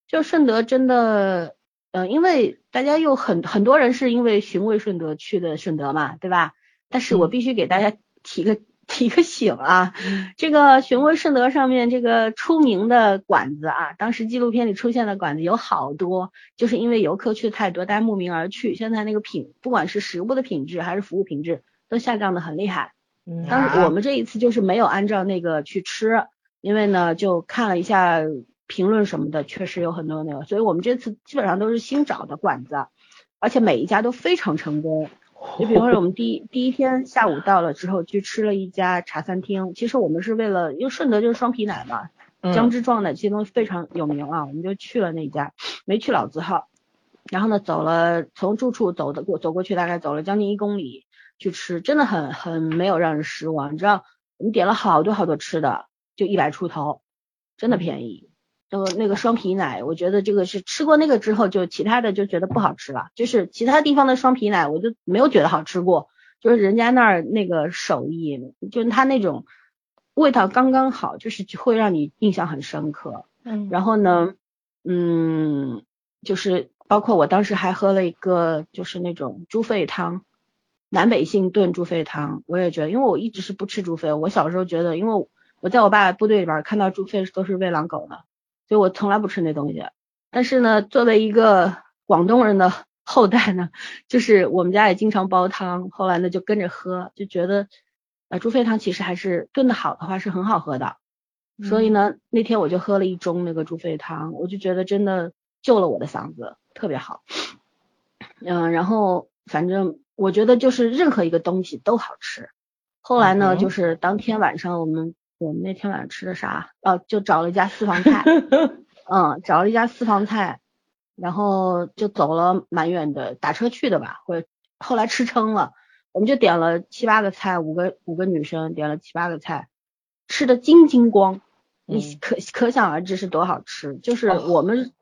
就顺德真的，嗯，因为大家又很很多人是因为寻味顺德去的顺德嘛，对吧？但是我必须给大家提个。提个醒啊，这个寻味顺德上面这个出名的馆子啊，当时纪录片里出现的馆子有好多，就是因为游客去的太多，大家慕名而去，现在那个品，不管是食物的品质还是服务品质，都下降的很厉害。嗯，当时我们这一次就是没有按照那个去吃，因为呢就看了一下评论什么的，确实有很多那个，所以我们这次基本上都是新找的馆子，而且每一家都非常成功。就比方说，我们第一 第一天下午到了之后，去吃了一家茶餐厅。其实我们是为了，因为顺德就是双皮奶嘛，姜汁撞奶这些东西非常有名啊，我们就去了那家，没去老字号。然后呢，走了从住处走的过走过去，大概走了将近一公里去吃，真的很很没有让人失望。你知道，我们点了好多好多吃的，就一百出头，真的便宜。那个那个双皮奶，我觉得这个是吃过那个之后，就其他的就觉得不好吃了。就是其他地方的双皮奶，我就没有觉得好吃过。就是人家那儿那个手艺，就是他那种味道刚刚好，就是会让你印象很深刻。嗯。然后呢，嗯，就是包括我当时还喝了一个，就是那种猪肺汤，南北杏炖猪肺汤。我也觉得，因为我一直是不吃猪肺，我小时候觉得，因为我在我爸部队里边看到猪肺都是喂狼狗的。所以我从来不吃那东西，但是呢，作为一个广东人的后代呢，就是我们家也经常煲汤，后来呢就跟着喝，就觉得呃猪肺汤其实还是炖的好的话是很好喝的，所以呢那天我就喝了一盅那个猪肺汤，我就觉得真的救了我的嗓子，特别好。嗯，然后反正我觉得就是任何一个东西都好吃。后来呢，就是当天晚上我们。我们那天晚上吃的啥？哦，就找了一家私房菜，嗯，找了一家私房菜，然后就走了蛮远的，打车去的吧。或后来吃撑了，我们就点了七八个菜，五个五个女生点了七八个菜，吃的精精光，你可可想而知是多好吃。就是我们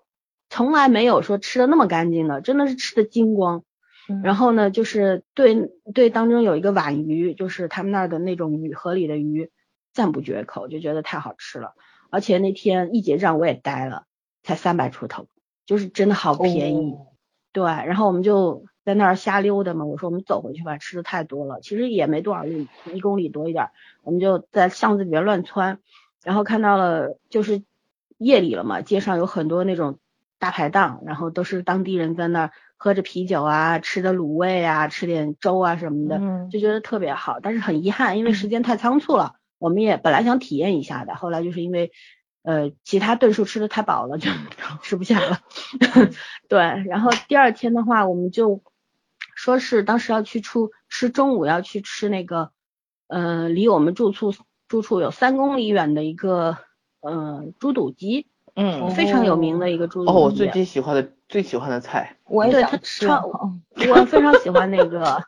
从来没有说吃的那么干净的，真的是吃的精光。然后呢，就是对对当中有一个皖鱼，就是他们那儿的那种鱼河里的鱼。赞不绝口，就觉得太好吃了，而且那天一结账我也呆了，才三百出头，就是真的好便宜。对，然后我们就在那儿瞎溜达嘛，我说我们走回去吧，吃的太多了，其实也没多少路，一公里多一点，我们就在巷子里面乱窜，然后看到了就是夜里了嘛，街上有很多那种大排档，然后都是当地人在那儿喝着啤酒啊，吃的卤味啊，吃点粥啊什么的，就觉得特别好，但是很遗憾，因为时间太仓促了。我们也本来想体验一下的，后来就是因为呃其他顿数吃的太饱了，就吃不下了。对，然后第二天的话，我们就说是当时要去出吃中午要去吃那个呃离我们住处住处有三公里远的一个呃猪肚鸡，嗯，非常有名的一个猪肚哦，我鸡最近喜欢的最喜欢的菜，我也想吃。我非常喜欢那个，嗯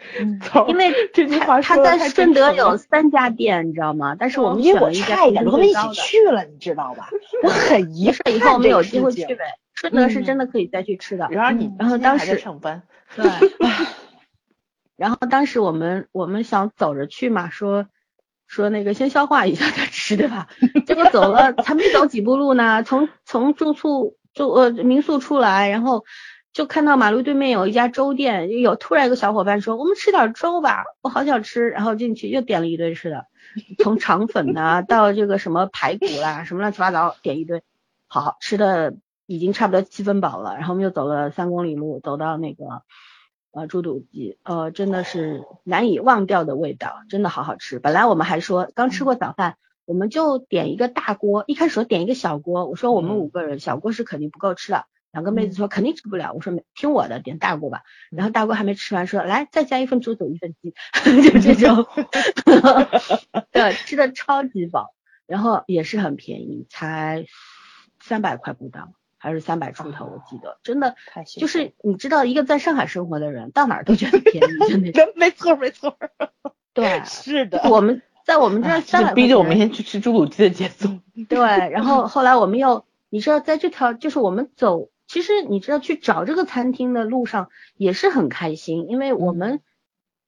因为 这句话他在顺德有三家店，你知道吗？但是我们因为我选了一家差一点就评跟他们一。起去了，你知道吧？我很遗 没憾，以后我们有机会去呗。顺德是嗯真的可以再去吃的。然后你嗯然后当时上班，对，然后当时我们我们想走着去嘛，说说那个先消化一下再吃，对吧？结果走了才没走几步路呢，从从住宿住呃民宿出来，然后就看到马路对面有一家粥店，有突然有个小伙伴说我们吃点粥吧，我好想吃，然后进去又点了一堆吃的，从肠粉呐、到这个什么排骨啦，什么乱七八糟点一堆，好吃的已经差不多七分饱了，然后我们又走了三公里路，走到那个呃猪肚鸡，呃真的是难以忘掉的味道，真的好好吃。本来我们还说刚吃过早饭，我们就点一个大锅，一开始点一个小锅，我说我们五个人小锅是肯定不够吃的。两个妹子说肯定吃不了，我说没听我的，点大锅吧。然后大锅还没吃完，说来再加一份猪肚一份鸡，就这种，对，吃的超级饱，然后也是很便宜，才三百块不到，还是三百出头，我记得，真的就是你知道一个在上海生活的人，到哪儿都觉得便宜，真的，真没错没错，对，是的，我们在我们这三百逼着我块钱明天去吃猪肚鸡的节奏。对，然后后来我们又，你知道，在这条就是我们走，其实你知道去找这个餐厅的路上也是很开心，因为我们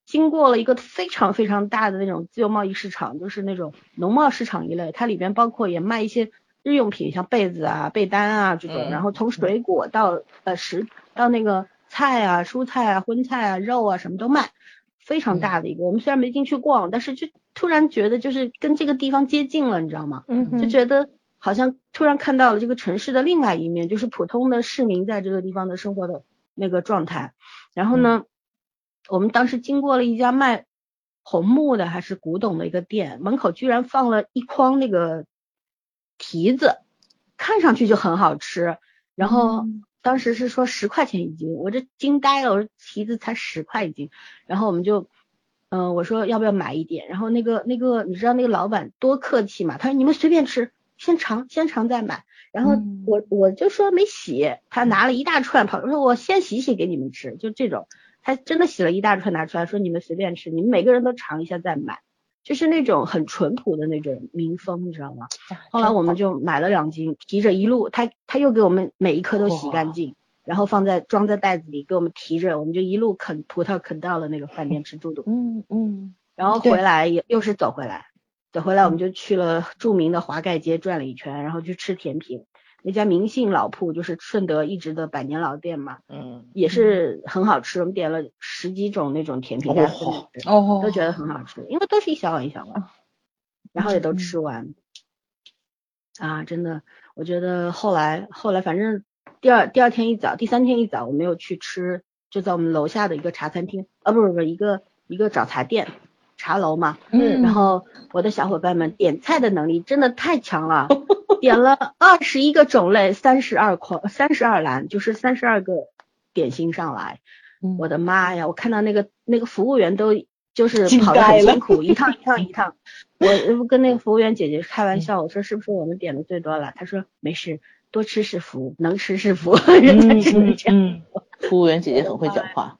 经过了一个非常非常大的那种自由贸易市场，就是那种农贸市场一类，它里边包括也卖一些日用品，像被子啊、被单啊这种，嗯然后从水果到呃食到那个菜啊、蔬菜啊、荤菜啊、肉啊什么都卖。非常大的一个，我们虽然没进去逛，但是就突然觉得就是跟这个地方接近了，你知道吗？嗯就觉得好像突然看到了这个城市的另外一面，就是普通的市民在这个地方的生活的那个状态。然后呢，我们当时经过了一家卖红木的还是古董的一个店，门口居然放了一筐那个提子，看上去就很好吃。然后当时是说十块钱一斤，我这惊呆了，我说提子才十块一斤，然后我们就。嗯，我说要不要买一点？然后那个那个，你知道那个老板多客气嘛？他说你们随便吃，先尝先尝再买。然后嗯我我就说没洗，他拿了一大串跑，说我先洗洗给你们吃，就这种，他真的洗了一大串拿出来，说你们随便吃，你们每个人都尝一下再买，就是那种很淳朴的那种民风，你知道吗？后来我们就买了两斤，提着一路，他他又给我们每一颗都洗干净，然后放在装在袋子里，给我们提着，我们就一路啃葡萄啃到了那个饭店吃猪肚。嗯嗯，然后回来又又是走回来，走回来我们就去了著名的华盖街转了一圈，然后去吃甜品。那家明信老铺就是顺德一直的百年老店嘛，嗯，也是很好吃。我们点了十几种那种甜品，哦都觉得很好吃，因为都是一小碗一小碗，然后也都吃完。啊，真的，我觉得后来后来反正第二第二天一早，第三天一早我们又去吃，就在我们楼下的一个茶餐厅，啊不不不一个一个早茶店，茶楼嘛。嗯然后我的小伙伴们点菜的能力真的太强了，点了二十一个种类，三十二筐，三十二篮，就是三十二个点心上来。嗯我的妈呀！我看到那个那个服务员都就是跑得很辛苦，一趟一趟一趟。我跟那个服务员姐姐开玩笑，我说是不是我们点的最多了？她说没事，多吃是福，能吃是福，人家只能这样。嗯服务员姐姐很会讲话。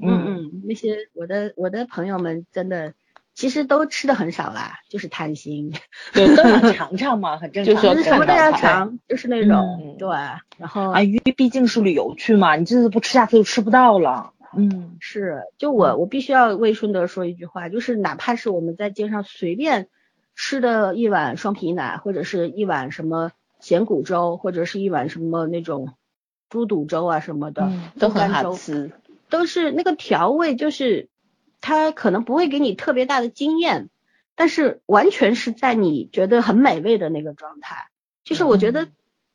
嗯嗯，那些我的我的朋友们真的其实都吃的很少啦，就是贪心，对，都想尝尝嘛，很正常。就是什么都要尝，就是那种、嗯对。然后啊，因为毕竟是旅游去嘛，你这次不吃，下次就吃不到了。嗯是，就我我必须要为顺德说一句话，就是哪怕是我们在街上随便吃的一碗双皮奶，或者是一碗什么咸骨粥，或者是一碗什么那种猪肚粥啊什么的，嗯都很好吃。都是那个调味，就是它可能不会给你特别大的经验，但是完全是在你觉得很美味的那个状态。其实我觉得，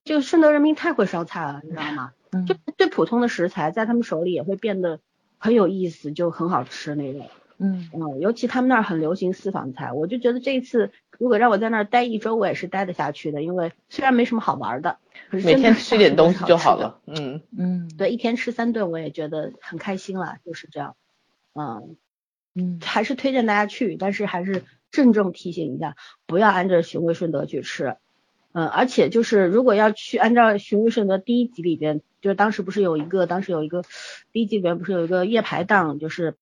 就顺德人民太会烧菜了，你知道吗？嗯就最普通的食材，在他们手里也会变得很有意思，就很好吃那种。嗯嗯，尤其他们那儿很流行私房菜，我就觉得这一次如果让我在那儿待一周，我也是待得下去的，因为虽然没什么好玩的，可是每天吃点东西就好了。嗯，嗯，对，一天吃三顿，我也觉得很开心了，就是这样。嗯，嗯。还是推荐大家去，但是还是郑重提醒一下，不要按照循规顺德去吃，嗯，而且就是如果要去按照《寻路圣的第一集里边，就是当时不是有一个，当时有一个第一集里边不是有一个夜排档，就是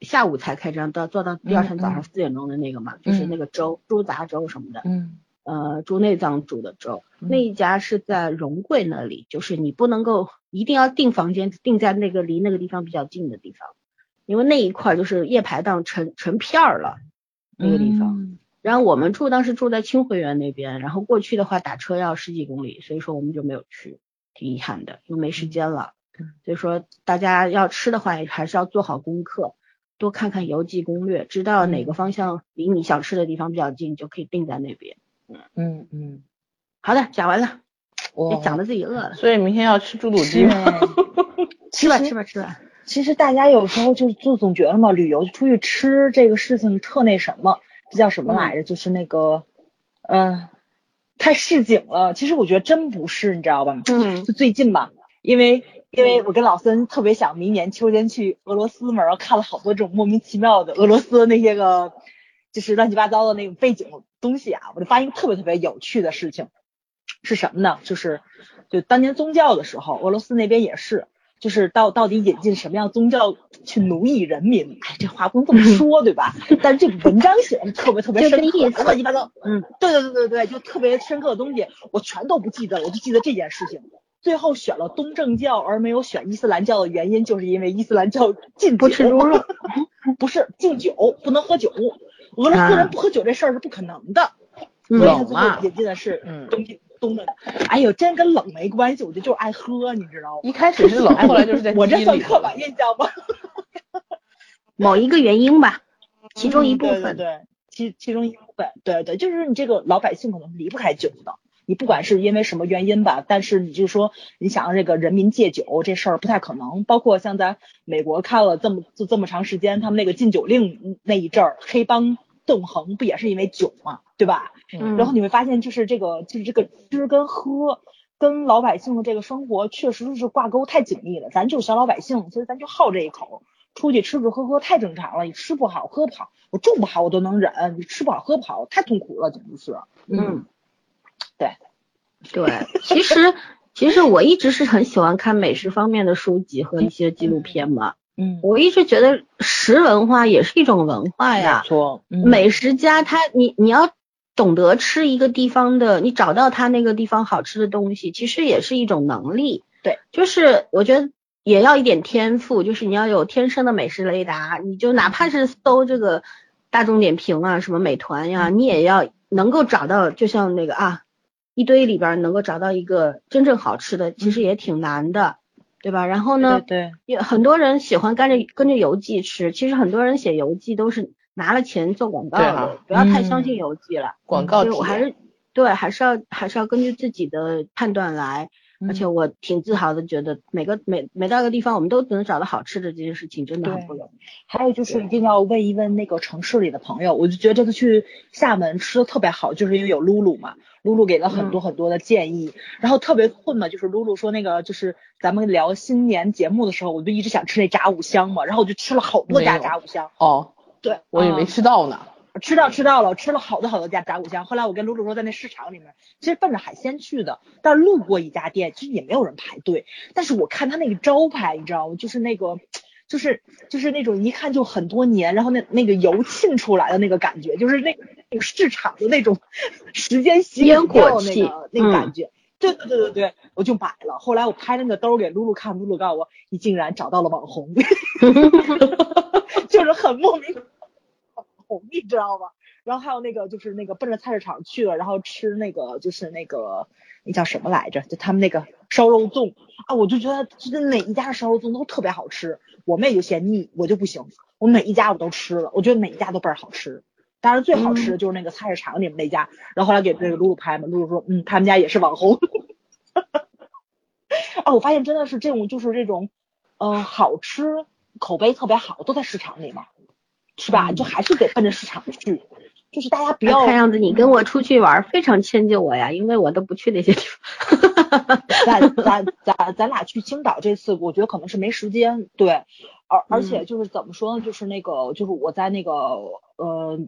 下午才开张，到做到第二天早上四点钟的那个嘛，就是那个粥猪杂粥什么的，嗯。呃，猪内脏煮的粥，那一家是在荣桂那里，就是你不能够一定要订房间，订在那个离那个地方比较近的地方，因为那一块就是夜排档成成片儿了，那个地方。嗯然后我们住当时住在清晖园那边，然后过去的话打车要十几公里，所以说我们就没有去，挺遗憾的，因为没时间了。嗯所以说大家要吃的话，还是要做好功课，多看看游记攻略，知道哪个方向离你想吃的地方比较近，就可以定在那边。嗯嗯，好的，讲完了，我也讲的自己饿了，所以明天要吃猪肚鸡吗？吃吧吃吧吃吧。其实大家有时候就就总觉得嘛，旅游出去吃这个事情特那什么，这叫什么来着？就是那个，呃，太市井了。其实我觉得真不是，你知道吧？嗯就最近吧，因为因为我跟老森特别想明年秋天去俄罗斯嘛，然后看了好多这种莫名其妙的俄罗斯的那些个，就是乱七八糟的那种背景东西啊，我就发现一个特别特别有趣的事情是什么呢？就是就当年宗教的时候，俄罗斯那边也是。就是到到底引进什么样宗教去奴役人民？哎，这话不能这么 说，对吧？但是这个文章写的特别特别深刻，乱七八糟，嗯，对对对对对，就特别深刻的东西，我全都不记得了，我就记得这件事情。最后选了东正教而没有选伊斯兰教的原因，就是因为伊斯兰教禁不吃猪肉，不是敬酒，不能喝酒。俄罗斯人不喝酒这事儿是不可能的，嗯所以他最后引进的是东正嗯东东的。哎呦，真跟冷没关系，我就就是爱喝，你知道吗？一开始是冷，后来就是在我这。算刻板印象吗？某一个原因吧，其中一部分。嗯对对对，其其中一部分，对对，就是你这个老百姓可能离不开酒的。你不管是因为什么原因吧，但是你就说你想让这个人民戒酒这事儿不太可能。包括像在美国看了这么就这么长时间，他们那个禁酒令那一阵儿，黑帮纵横不也是因为酒嘛，对吧？嗯然后你会发现，就是这个就是这个吃跟喝。跟老百姓的这个生活确实是挂钩太紧密了，咱就是小老百姓，所以咱就好这一口。出去吃吃喝喝太正常了，你吃不好喝不好，我住不好我都能忍，你吃不好喝不好太痛苦了，简直是。嗯，对，对，其实其实我一直是很喜欢看美食方面的书籍和一些纪录片嘛。嗯，我一直觉得食文化也是一种文化呀。没错，嗯美食家他你你要懂得吃一个地方的，你找到他那个地方好吃的东西，其实也是一种能力。对，就是我觉得也要一点天赋，就是你要有天生的美食雷达，你就哪怕是搜这个大众点评啊，什么美团呀，你也要能够找到，就像那个啊一堆里边能够找到一个真正好吃的，其实也挺难的，对吧？然后呢，对对，也很多人喜欢跟着跟着游记吃，其实很多人写游记都是拿了钱做广告的，对啊不要太嗯相信游记了。广告体所以我还是对，还是要还是要根据自己的判断来。而且我挺自豪的，觉得每个每每到一个地方，我们都能找到好吃的这件事情，真的很不容易。还有就是一定要问一问那个城市里的朋友，我就觉得这次去厦门吃的特别好，就是因为有露露嘛，露露给了很多很多的建议，然后特别困嘛，就是露露说那个就是咱们聊新年节目的时候，我就一直想吃那炸五香嘛，然后我就吃了好多家炸五香，哦，对，我以为啊吃到呢。吃到吃到了，吃了好多好多家炸五香。后来我跟露露说，在那市场里面，其实奔着海鲜去的，但是路过一家店，其实也没有人排队。但是我看他那个招牌，你知道吗？就是那个，就是就是那种一看就很多年，然后那那个油沁出来的那个感觉，就是那那个市场的那种时间洗烟那个那个感觉。对对对对对，我就买了。后来我拍那个兜儿给露露看，露露告诉我，你竟然找到了网红，就是很莫名网红，你知道吗？然后还有那个就是那个奔着菜市场去了，然后吃那个就是那个那叫什么来着？就他们那个烧肉粽啊，我就觉得就是每一家的烧肉粽都特别好吃。我妹就嫌腻，我就不行，我每一家我都吃了，我觉得每一家都倍儿好吃。当然最好吃的就是那个菜市场里面那家，然后后来给那个露露拍嘛，露露说嗯，他们家也是网红。啊，我发现真的是这种就是这种，呃，好吃口碑特别好，都在市场里嘛，是吧？就还是得奔着市场去，就是大家不要看样子你跟我出去玩非常迁就我呀，因为我都不去那些地方。咱咱咱咱俩去青岛这次，我觉得可能是没时间，对，而而且就是怎么说呢，就是那个就是我在那个呃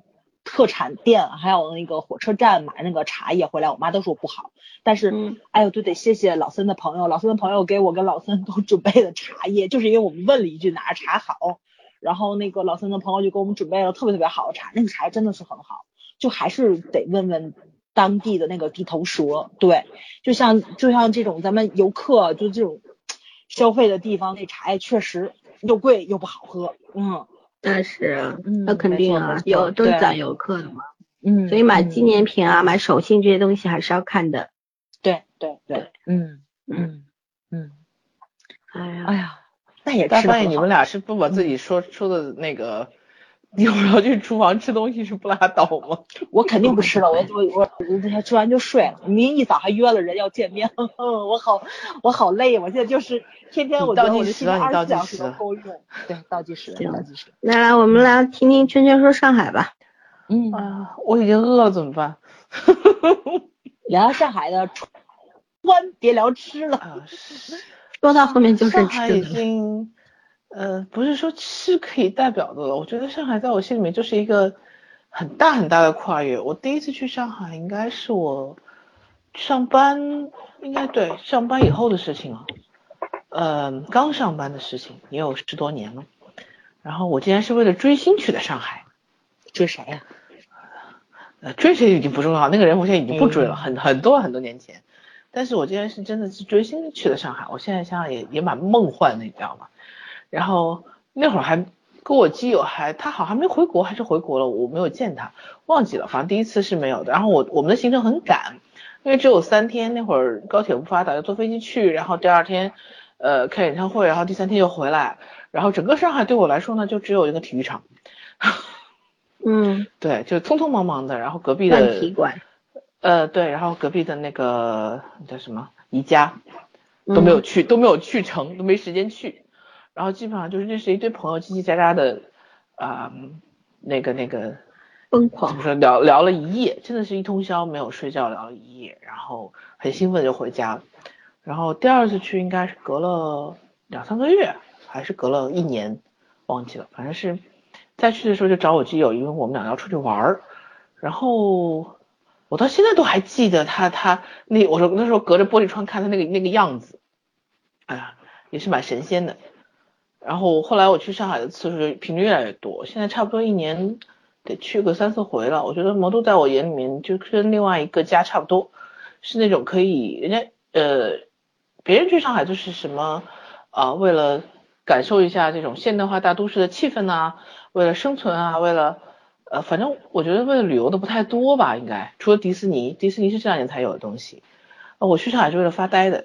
特产店，还有那个火车站买那个茶叶回来，我妈都说不好。但是，嗯哎呦，就，得谢谢老森的朋友，老森的朋友给我跟老森都准备了茶叶，就是因为我们问了一句哪儿茶好，然后那个老三的朋友就给我们准备了特别特别好的茶，那个茶真的是很好，就还是得问问当地的那个地头蛇，对，就像就像这种咱们游客就这种消费的地方，那茶叶确实又贵又不好喝，嗯那是啊，嗯那肯定啊有都是对攒游客的嘛，嗯，所以买嗯纪念品啊、买手信这些东西还是要看的。对对对，嗯嗯嗯嗯，哎呀，哎呀，那也大吃的半夜你们俩是不把自己说说的那个一会儿要去厨房吃东西是不拉倒吗？我肯定不吃了，我我我我吃完就睡了。明一早还约了人要见面，我好我好累，我现在就是天天我觉得倒计我的心二时倒十四小时计时了都够用。对，倒计时，行倒计时。来来，我们来听听圈圈说上海吧。嗯，啊，我已经饿了，怎么办？聊 聊上海的穿，别聊吃了。啊，是说到后面就是上海已，经，呃，不是说吃可以代表的了。我觉得上海在我心里面就是一个很大很大的跨越。我第一次去上海应该是我上班，应该对上班以后的事情了。呃，刚上班的事情也有十多年了。然后我竟然是为了追星去的上海。追谁呀、呃，追谁已经不重要，那个人我现在已经不追了，嗯很很多很多年前。但是我这天是真的是追星去的上海，我现在想想也也蛮梦幻的，你知道吗？然后那会儿还跟我基友还他好像还没回国，还是回国了，我没有见他，忘记了，反正第一次是没有的。然后我我们的行程很赶，因为只有三天，那会儿高铁不发达，要坐飞机去，然后第二天呃开演唱会，然后第三天又回来，然后整个上海对我来说呢，就只有一个体育场。嗯，对，就匆匆忙忙的，然后隔壁的体育馆呃，对，然后隔壁的那个叫什么宜家都没有嗯去，都没有去成，都没时间去。然后基本上就是认识一堆朋友，叽叽喳喳的，啊、那个那个疯狂么，说聊聊了一夜，真的是一通宵没有睡觉聊了一夜，然后很兴奋就回家了。然后第二次去应该是隔了两三个月，还是隔了一年，忘记了，反正是再去的时候就找我基友，因为我们俩要出去玩儿。然后我到现在都还记得他他那我说那时候隔着玻璃窗看他那个那个样子，哎呀，也是蛮神仙的。然后后来我去上海的次数就频率越来越多，现在差不多一年得去个三四回了。我觉得魔都在我眼里面就跟另外一个家差不多，是那种可以人家呃别人去上海就是什么啊、为了感受一下这种现代化大都市的气氛呐、为了生存啊，为了反正我觉得为了旅游的不太多吧，应该除了迪士尼，迪士尼是这两年才有的东西。我去上海是为了发呆的。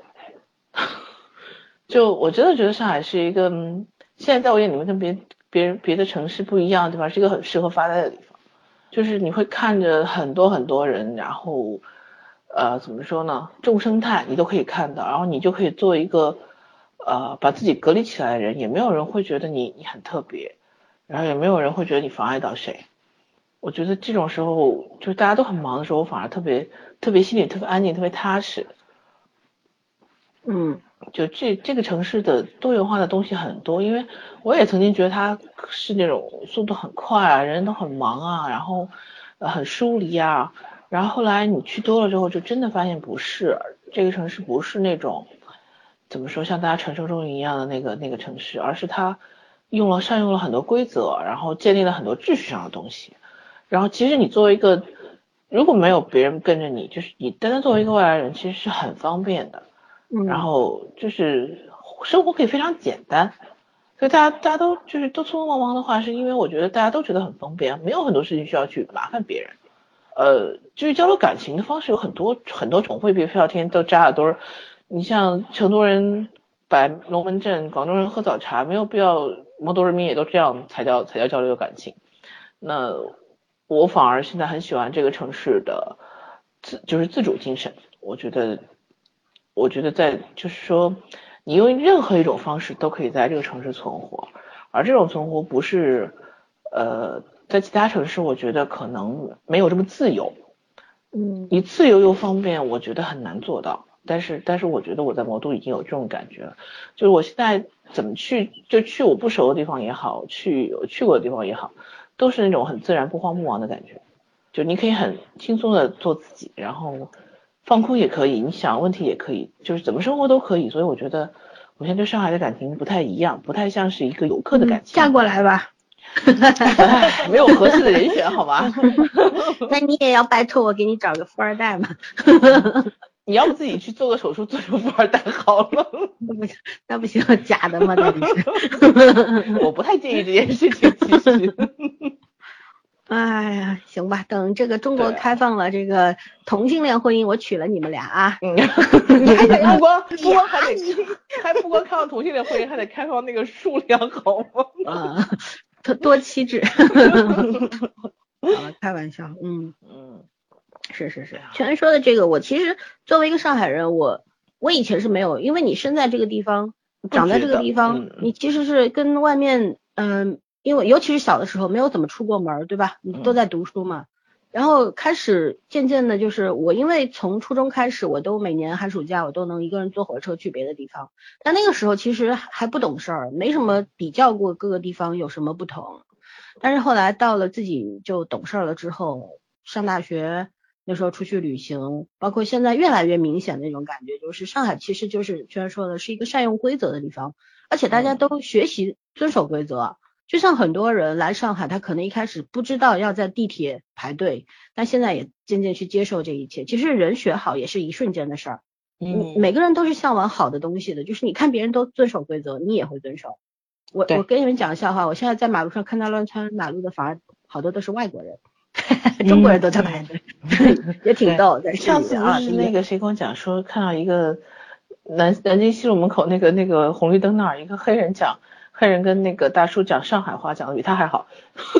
就我真的觉得上海是一个，嗯，现在在我眼里面跟别别人别的城市不一样的地方，是一个很适合发呆的地方。就是你会看着很多很多人，然后呃怎么说呢，众生态你都可以看到，然后你就可以做一个呃把自己隔离起来的人，也没有人会觉得你你很特别，然后也没有人会觉得你妨碍到谁。我觉得这种时候，就是大家都很忙的时候，我反而特别特别心里特别安静，特别踏实。嗯。就这这个城市的多元化的东西很多，因为我也曾经觉得它是那种速度很快啊，人都很忙啊，然后呃很疏离啊，然后后来你去多了之后，就真的发现不是这个城市不是那种怎么说像大家传说中一样的那个那个城市，而是它用了善用了很多规则，然后建立了很多秩序上的东西，然后其实你作为一个如果没有别人跟着你，就是你单单作为一个外来人，其实是很方便的。嗯，然后就是生活可以非常简单，所以大家大家都就是都匆匆忙忙的话，是因为我觉得大家都觉得很方便，没有很多事情需要去麻烦别人。呃，至于交流感情的方式有很多很多种，未必非要天天都扎耳朵。你像成都人摆龙门阵，广州人喝早茶，没有必要摩多人民也都这样才叫才叫交流感情。那我反而现在很喜欢这个城市的自就是自主精神，我觉得。我觉得在就是说，你用任何一种方式都可以在这个城市存活，而这种存活不是呃在其他城市，我觉得可能没有这么自由。嗯你自由又方便，我觉得很难做到。但是但是我觉得我在魔都已经有这种感觉了，就是我现在怎么去就去我不熟的地方也好，去我去过的地方也好，都是那种很自然不慌不忙的感觉。就你可以很轻松的做自己，然后放空也可以，你想问题也可以，就是怎么生活都可以。所以我觉得我现在对上海的感情不太一样，不太像是一个游客的感情。嫁过来吧。没有合适的人选，好吧？那你也要拜托我给你找个富二代嘛？你要不自己去做个手术，做成富二代好了。那不行，那不行，假的吗？那是。我不太介意这件事情，其实。哎呀，行吧，等这个中国开放了这个同性恋婚姻，我娶了你们俩啊。嗯。还得不光不光还得还不光开放同性恋婚姻，还得开放那个数量，好吗？啊。多多妻制，好了，开玩笑，嗯嗯，是是是，全说的这个，我其实作为一个上海人，我我以前是没有，因为你生在这个地方，长在这个地方，你其实是跟外面，嗯，因为尤其是小的时候没有怎么出过门，对吧？你都在读书嘛。然后开始渐渐的，就是我因为从初中开始，我都每年寒暑假我都能一个人坐火车去别的地方。但那个时候其实还不懂事儿，没什么比较过各个地方有什么不同。但是后来到了自己就懂事儿了之后，上大学那时候出去旅行，包括现在越来越明显的那种感觉，就是上海其实就是虽然说的是一个善用规则的地方，而且大家都学习遵守规则。就像很多人来上海，他可能一开始不知道要在地铁排队，但现在也渐渐去接受这一切。其实人学好也是一瞬间的事儿，嗯，每个人都是向往好的东西的。就是你看别人都遵守规则，你也会遵守。我我跟你们讲个笑话，我现在在马路上看到乱穿马路的，反而好多都是外国人，中国人都在排队，也挺逗。上次不是那个谁跟我讲说，看到一个南南京西路门口那个那个红绿灯那儿，一个黑人讲。黑人跟那个大叔讲上海话，讲的比他还好。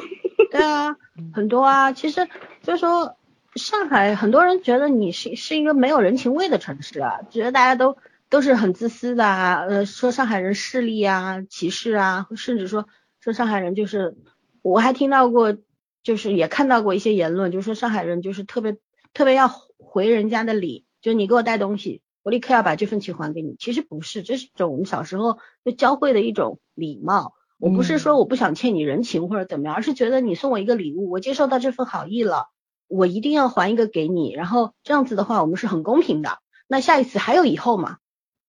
对啊，很多啊。其实就是说，上海很多人觉得你是是一个没有人情味的城市啊，觉得大家都都是很自私的啊，呃，说上海人势利啊、歧视啊，甚至说说上海人就是，我还听到过，就是也看到过一些言论，就是说上海人就是特别特别要回人家的礼，就你给我带东西。我立刻要把这份情还给你。其实不是，这是种我们小时候就教会的一种礼貌。我不是说我不想欠你人情或者怎么样，而是觉得你送我一个礼物，我接受到这份好意了，我一定要还一个给你。然后这样子的话，我们是很公平的。那下一次还有以后嘛？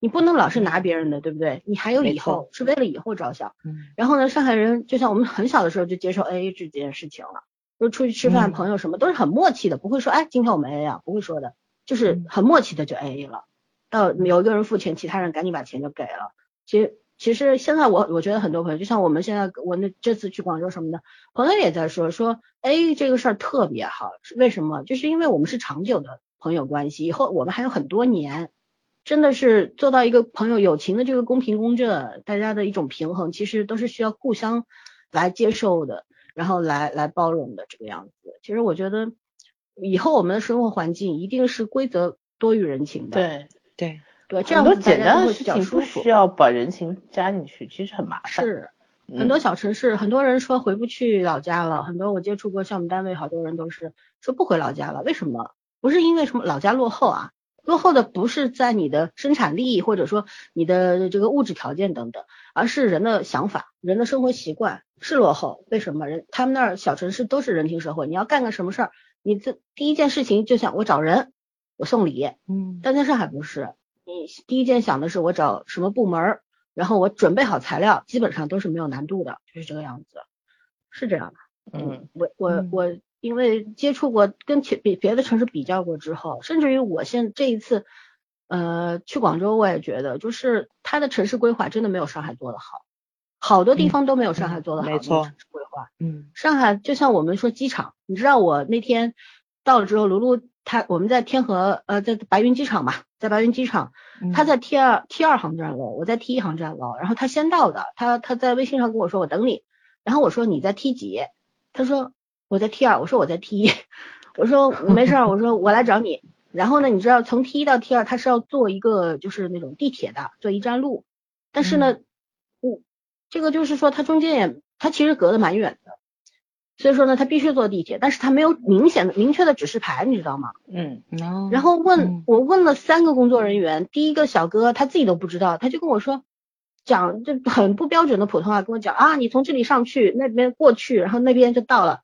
你不能老是拿别人的，对不对？你还有以后，是为了以后着想。嗯。然后呢，上海人就像我们很小的时候就接受 A A 制这件事情了，就出去吃饭，朋友什么都是很默契的，不会说哎今天我们 A A 啊，不会说的，就是很默契的就 A A 了。到有一个人付钱，其他人赶紧把钱就给了。其实其实现在我我觉得很多朋友，就像我们现在我那这次去广州什么的，朋友也在说说，AA，这个事儿特别好，为什么？就是因为我们是长久的朋友关系，以后我们还有很多年，真的是做到一个朋友友情的这个公平公正，大家的一种平衡，其实都是需要互相来接受的，然后来来包容的这个样子。其实我觉得以后我们的生活环境一定是规则多于人情的。对。对对，这样很多简单的事情不需要把人情加进去，其实很麻烦。是很多小城市，很多人说回不去老家了。很多我接触过像我们单位，好多人都是说不回老家了。为什么？不是因为什么老家落后啊，落后的不是在你的生产力或者说你的这个物质条件等等，而是人的想法、人的生活习惯是落后。为什么人他们那儿小城市都是人情社会？你要干个什么事儿，你这第一件事情就想我找人。我送礼，嗯，但在上海不是，你第一件想的是我找什么部门，然后我准备好材料，基本上都是没有难度的，就是这个样子，是这样的，嗯，我我我因为接触过跟其别别的城市比较过之后，甚至于我现这一次，呃，去广州我也觉得，就是它的城市规划真的没有上海做的好，好多地方都没有上海做的好，没错，城市规划，嗯，上海就像我们说机场，你知道我那天到了之后，卢卢。他我们在天河呃在白云机场嘛，在白云机场，他在 T 二 T 二航站楼，我在 T 一航站楼，然后他先到的，他他在微信上跟我说我等你，然后我说你在 T 几，他说我在 T 二，我说我在 T 一，我说 没事儿，我说我来找你，然后呢，你知道从 T 一到 T 二他是要坐一个就是那种地铁的，坐一站路，但是呢，我这个就是说他中间也他其实隔得蛮远的。所以说呢，他必须坐地铁，但是他没有明显的、明确的指示牌，你知道吗？嗯，然后问我问了三个工作人员，第一个小哥他自己都不知道，他就跟我说，讲就很不标准的普通话跟我讲啊，你从这里上去，那边过去，然后那边就到了。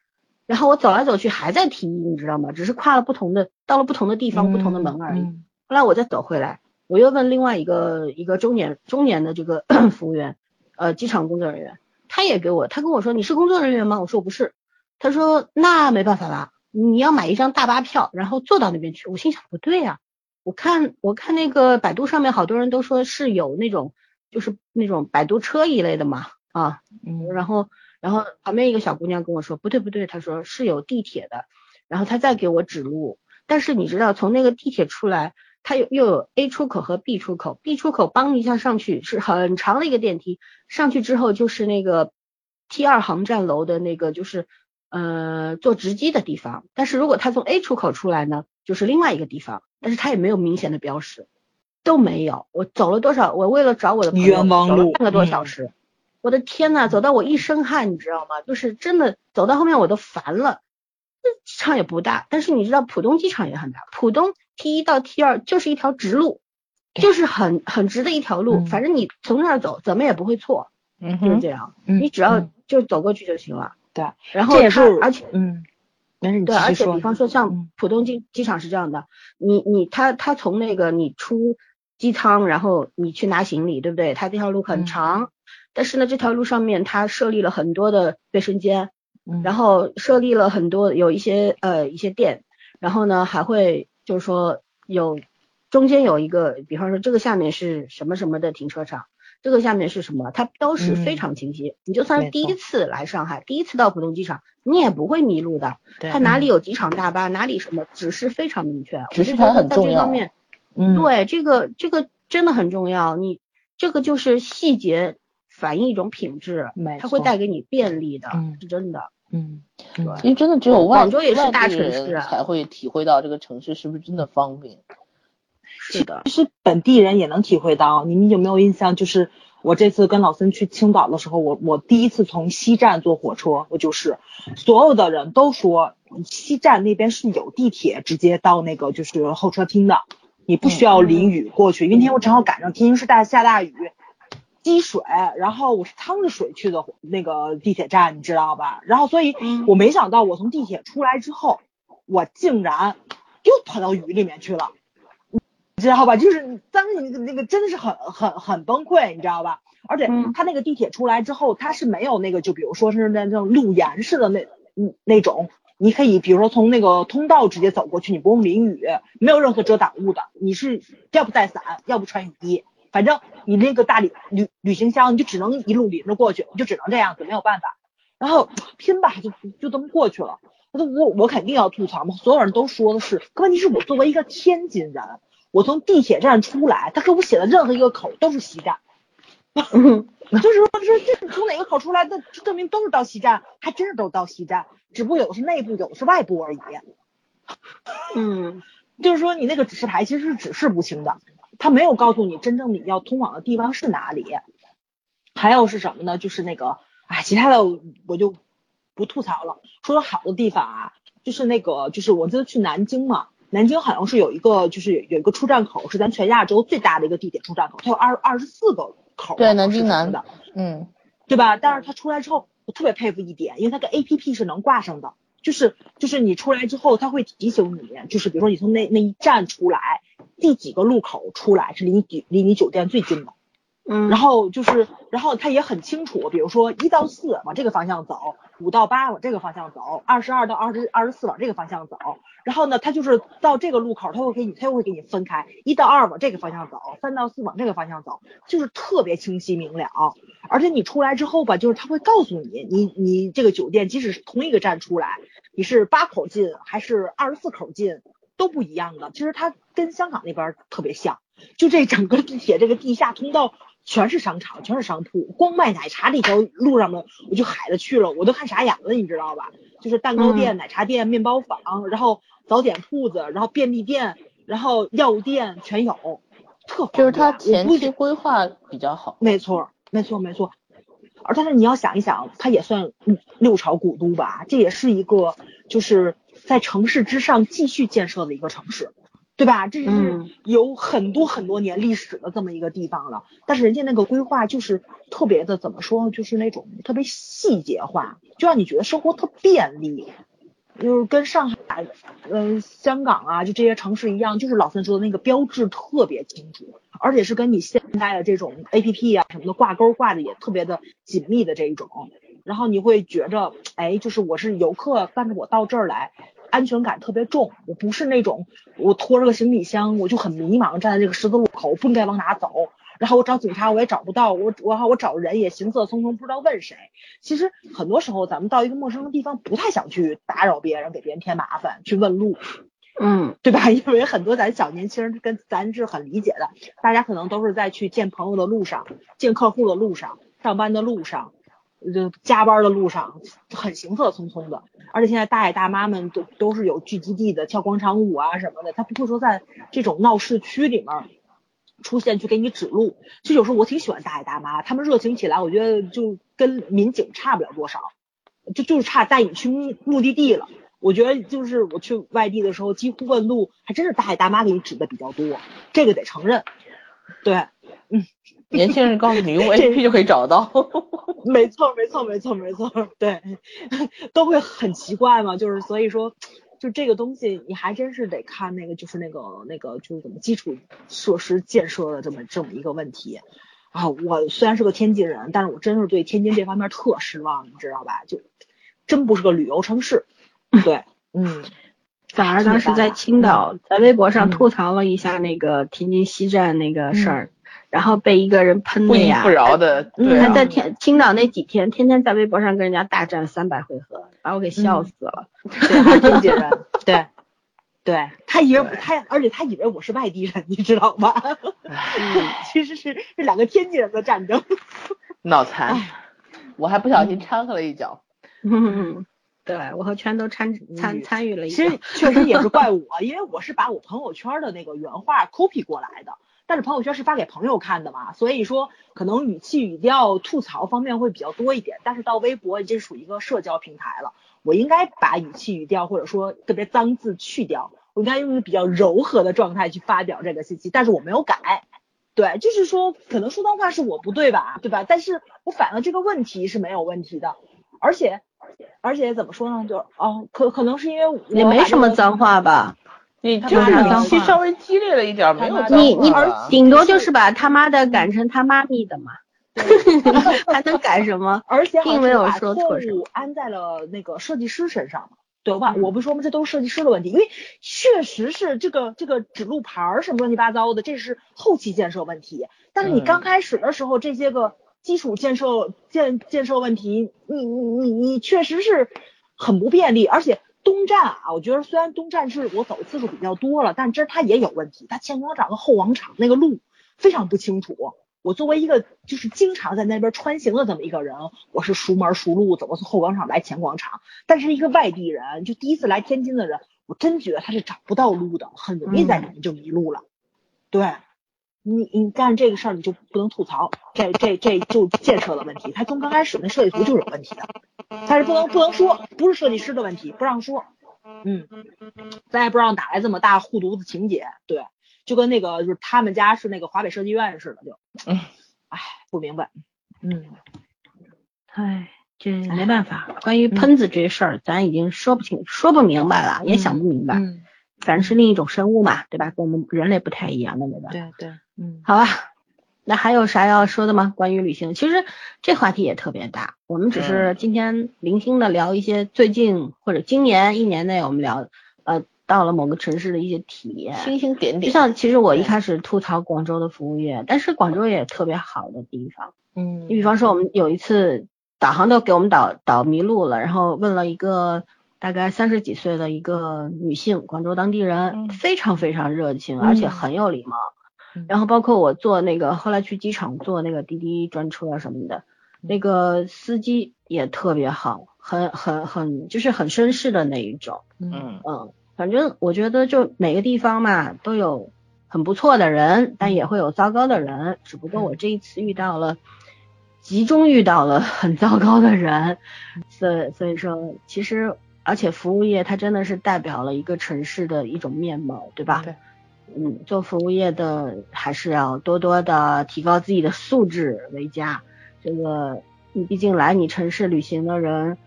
然后我走来走去还在提议，你知道吗？只是跨了不同的，到了不同的地方，不同的门而已。嗯后来我再走回来，我又问另外一个一个中年中年的这个 服务员，呃，机场工作人员，他也给我，他跟我说你是工作人员吗？我说我不是。他说那没办法啦，你要买一张大巴票，然后坐到那边去。我心想不对呀、我看我看那个百度上面好多人都说是有那种就是那种摆渡车一类的嘛啊，嗯然后然后旁边一个小姑娘跟我说不对不对，她说是有地铁的，然后她再给我指路，但是你知道从那个地铁出来，它有又有 A 出口和 B 出口，B 出口梆一下上去是很长的一个电梯，上去之后就是那个 T 二航站楼的那个就是呃坐直机的地方，但是如果他从 A 出口出来呢，就是另外一个地方，但是它也没有明显的标识，都没有。我走了多少？我为了找我的朋友，冤枉路走了半个多嗯小时。我的天呐，走到我一身汗，你知道吗？就是真的走到后面我都烦了。这机场也不大，但是你知道浦东机场也很大。浦东 T 一到 T 二就是一条直路，就是很很直的一条路，嗯反正你从那儿走怎么也不会错，嗯就是这样。嗯你只要嗯就走过去就行了。对，然后这也是它而且嗯，对，而且。比方说像嗯浦东机机场是这样的，你你他他从那个你出机舱，然后你去拿行李，对不对？他这条路很嗯长，但是呢这条路上面它设立了很多的卫生间，嗯然后设立了很多有一些呃一些店，然后呢还会就是说有中间有一个，比方说这个下面是什么什么的停车场。这个下面是什么？它标识非嗯常清晰。你就算是第一次来上海，第一次到浦东机场，你也不会迷路的。对它哪里有机场大巴，哪里什么指示非常明确。指示牌很重要在这方面，嗯，对这个这个真的很重要。你这个就是细节反映一种品质没，它会带给你便利的嗯，是真的。嗯，对因为真的只有外广州也是大城市啊人才会体会到这个城市是不是真的方便。是的，其实本地人也能体会到。你们有没有印象？就是我这次跟老孙去青岛的时候，我我第一次从西站坐火车，我就是所有的人都说西站那边是有地铁直接到那个就是候车厅的，你不需要淋雨过去。因为那天我正好赶上天津市大下大雨。积水，然后我是趟着水去的那个地铁站，你知道吧？然后所以嗯我没想到我从地铁出来之后，我竟然又跑到雨里面去了。你知道吧？就是当时你那个真的是很很很崩溃，你知道吧？而且嗯他那个地铁出来之后，他是没有那个，就比如说是那那种路沿式的那嗯那种，你可以比如说从那个通道直接走过去，你不用淋雨，没有任何遮挡物的，你是要不带伞，要不穿雨衣，反正你那个大旅旅旅行箱你就只能一路淋着过去，你就只能这样子，没有办法。然后拼吧，就就这么过去了。那我我肯定要吐槽嘛，所有人都说的是，可问题是我作为一个天津人，我从地铁站出来，他给我写的任何一个口都是西站，嗯 就是说这这从哪个口出来的，就证明都是到西站，还真是都到西站，只不过有的是内部，有的是外部而已。嗯就是说你那个指示牌其实是指示不清的，他没有告诉你真正你要通往的地方是哪里。还有是什么呢？就是那个，哎，其他的我就不吐槽了。说说好的地方啊，就是那个，就是我记得去南京嘛，南京好像是有一个，就是有一个出站口是咱全亚洲最大的一个地铁出站口，它有二二十四个口，对南京南的，嗯，对吧？但是它出来之后，我特别佩服一点，因为它跟 A P P 是能挂上的，就是就是你出来之后，他会提醒你，就是比如说你从那那一站出来，第几个路口出来是离你酒离你酒店最近的，嗯，然后就是，然后它也很清楚，比如说一到四往这个方向走，五到八往这个方向走，二十二到二十二十四往这个方向走。然后呢，它就是到这个路口，它会给你，它又会给你分开，一到二往这个方向走，三到四往这个方向走，就是特别清晰明了。而且你出来之后吧，就是它会告诉你，你你这个酒店即使是同一个站出来，你是八口进还是二十四口进都不一样的。其实它跟香港那边特别像，就这整个地铁这个地下通道。全是商场，全是商铺，光卖奶茶这条路上面我就海了去了，我都看傻眼了，你知道吧？就是蛋糕店、奶茶店、面包坊，然后早点铺子，然后便利店，然后药物店全有，特就是它前期规划比较好。没错，没错，没错。而但是你要想一想，它也算嗯六朝古都吧，这也是一个就是在城市之上继续建设的一个城市，对吧？这是嗯有很多很多年历史的这么一个地方了。但是人家那个规划就是特别的怎么说，就是那种特别细节化，就让你觉得生活特便利。就是跟上海、嗯、香港啊，就这些城市一样，就是老三说的那个标志特别清楚，而且是跟你现在的这种 A P P 啊什么的挂钩挂的也特别的紧密的这一种，然后你会觉着，哎，就是我是游客，但是我到这儿来。安全感特别重，我不是那种我拖着个行李箱，我就很迷茫，站在这个十字路口，不应该往哪走。然后我找警察，我也找不到，我我我找人也行色匆匆，不知道问谁。其实很多时候，咱们到一个陌生的地方，不太想去打扰别人，给别人添麻烦，去问路，嗯，对吧？因为很多咱小年轻人跟咱是很理解的，大家可能都是在去见朋友的路上，见客户的路上，上班的路上。就加班的路上很行色匆匆的，而且现在大爷大妈们都都是有聚集地的，跳广场舞啊什么的，他不会说在这种闹市区里面出现去给你指路。其实有时候我挺喜欢大爷大妈，他们热情起来，我觉得就跟民警差不了多少，就就是差带你去目目的地了。我觉得就是我去外地的时候，几乎问路还真是大爷大妈给你指的比较多，这个得承认。对，嗯。年轻人告诉你用 A P 就可以找到，没错没错没错没错，对，都会很奇怪嘛，就是所以说，就这个东西你还真是得看那个就是那个那个就是怎么基础设施建设的这么这么一个问题啊。我虽然是个天津人，但是我真是对天津这方面特失望，你知道吧？就真不是个旅游城市，对，嗯，反而当时在青岛在微博上吐槽了一下那个天津西站那个事儿。然后被一个人喷的呀，不饶的，嗯、他在天青岛那几天，天天在微博上跟人家大战三百回合，把我给笑死了。对，对他以为他，而且他以为我是外地人，你知道吗？其实是是两个天津人的战争。脑残，我还不小心掺和了一脚。嗯，对我和圈都参参参与了一。其实确实也是怪我，因为我是把我朋友圈的那个原话 copy 过来的。但是朋友圈是发给朋友看的嘛，所以说可能语气语调吐槽方面会比较多一点。但是到微博，这属于一个社交平台了，我应该把语气语调或者说特别脏字去掉，我应该用比较柔和的状态去发表这个信息。但是我没有改，对，就是说可能说脏话是我不对吧，对吧？但是我反映这个问题是没有问题的，而且而且怎么说呢？就哦，可可能是因为也没什么脏话吧。你就是语气稍微激烈了一点，没有你你顶多就是把他妈的改成他妈咪的嘛 还能改什么？而且并没有说错误安在了那个设计师身上对吧？我不说吗？这都是设计师的问题，因为确实是这个这个指路牌儿什么乱七八糟的，这是后期建设问题。但是你刚开始的时候，这些个基础建设建建设问题，你你你你确实是很不便利，而且。东站啊，我觉得虽然东站是我走的次数比较多了，但这它也有问题。它前广场和后广场那个路非常不清楚。我作为一个就是经常在那边穿行的这么一个人，我是熟门熟路，怎么从后广场来前广场？但是一个外地人，就第一次来天津的人，我真觉得他是找不到路的，很容易在里面就迷路了。对，你你干这个事儿你就不能吐槽，这这这就建设的问题。他从刚开始那设计图就有问题的。但是不能不能说不是设计师的问题，不让说，嗯，咱也不让打来这么大护犊子情节，对，就跟那个就是他们家是那个华北设计院似的，就，嗯，哎，不明白，嗯，哎，这没办法，关于喷子这事儿，咱已经说不清说不明白了，也想不明白，嗯，反正是另一种生物嘛，对吧？跟我们人类不太一样的，那个，对对，嗯，好吧。那还有啥要说的吗？关于旅行，其实这话题也特别大。我们只是今天零星的聊一些最近或者今年一年内我们聊呃到了某个城市的一些体验，星星点点。就像其实我一开始吐槽广州的服务业，但是广州也特别好的地方。嗯，你比方说我们有一次导航都给我们导导迷路了，然后问了一个大概三十几岁的一个女性广州当地人，非常非常热情，而且很有礼貌。然后包括我坐那个后来去机场坐那个滴滴专车什么的，那个司机也特别好，很很很就是很绅士的那一种。嗯嗯，反正我觉得就每个地方嘛都有很不错的人，但也会有糟糕的人。只不过我这一次遇到了，集中遇到了很糟糕的人，所所以说其实而且服务业它真的是代表了一个城市的一种面貌，对吧？对。嗯，做服务业的还是要多多的提高自己的素质为佳。这个，你毕竟来你城市旅行的人，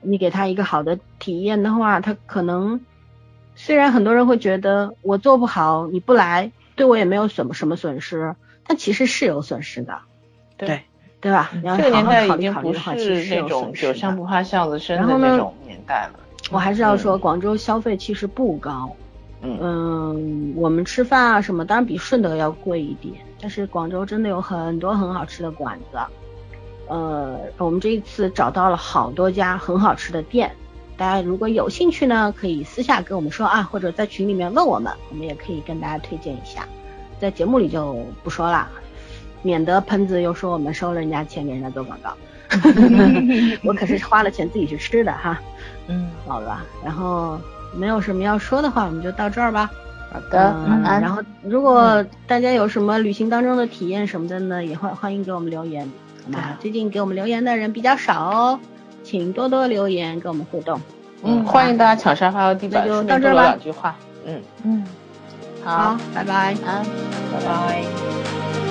你给他一个好的体验的话，他可能虽然很多人会觉得我做不好，你不来对我也没有什么什么损失，但其实是有损失的，对对吧？你要这个年代好好考虑已经不考虑的话，其是那种酒香的。不怕巷子深的那种年代了。我还是要说，广州消费其实不高，嗯嗯，我们吃饭啊什么，当然比顺德要贵一点，但是广州真的有很多很好吃的馆子。呃，我们这一次找到了好多家很好吃的店，大家如果有兴趣呢，可以私下跟我们说啊，或者在群里面问我们，我们也可以跟大家推荐一下。在节目里就不说了，免得喷子又说我们收了人家钱给人家做广告。我可是花了钱自己去吃的哈。嗯，好吧，然后没有什么要说的话，我们就到这儿吧。好的，嗯。然后如果大家有什么旅行当中的体验什么的呢，也欢欢迎给我们留言，好吗？最近给我们留言的人比较少哦，请多多留言跟我们互动。嗯，欢迎大家抢沙发和地板，那就到这儿吧两句话。嗯，嗯，好，拜拜。安。拜拜。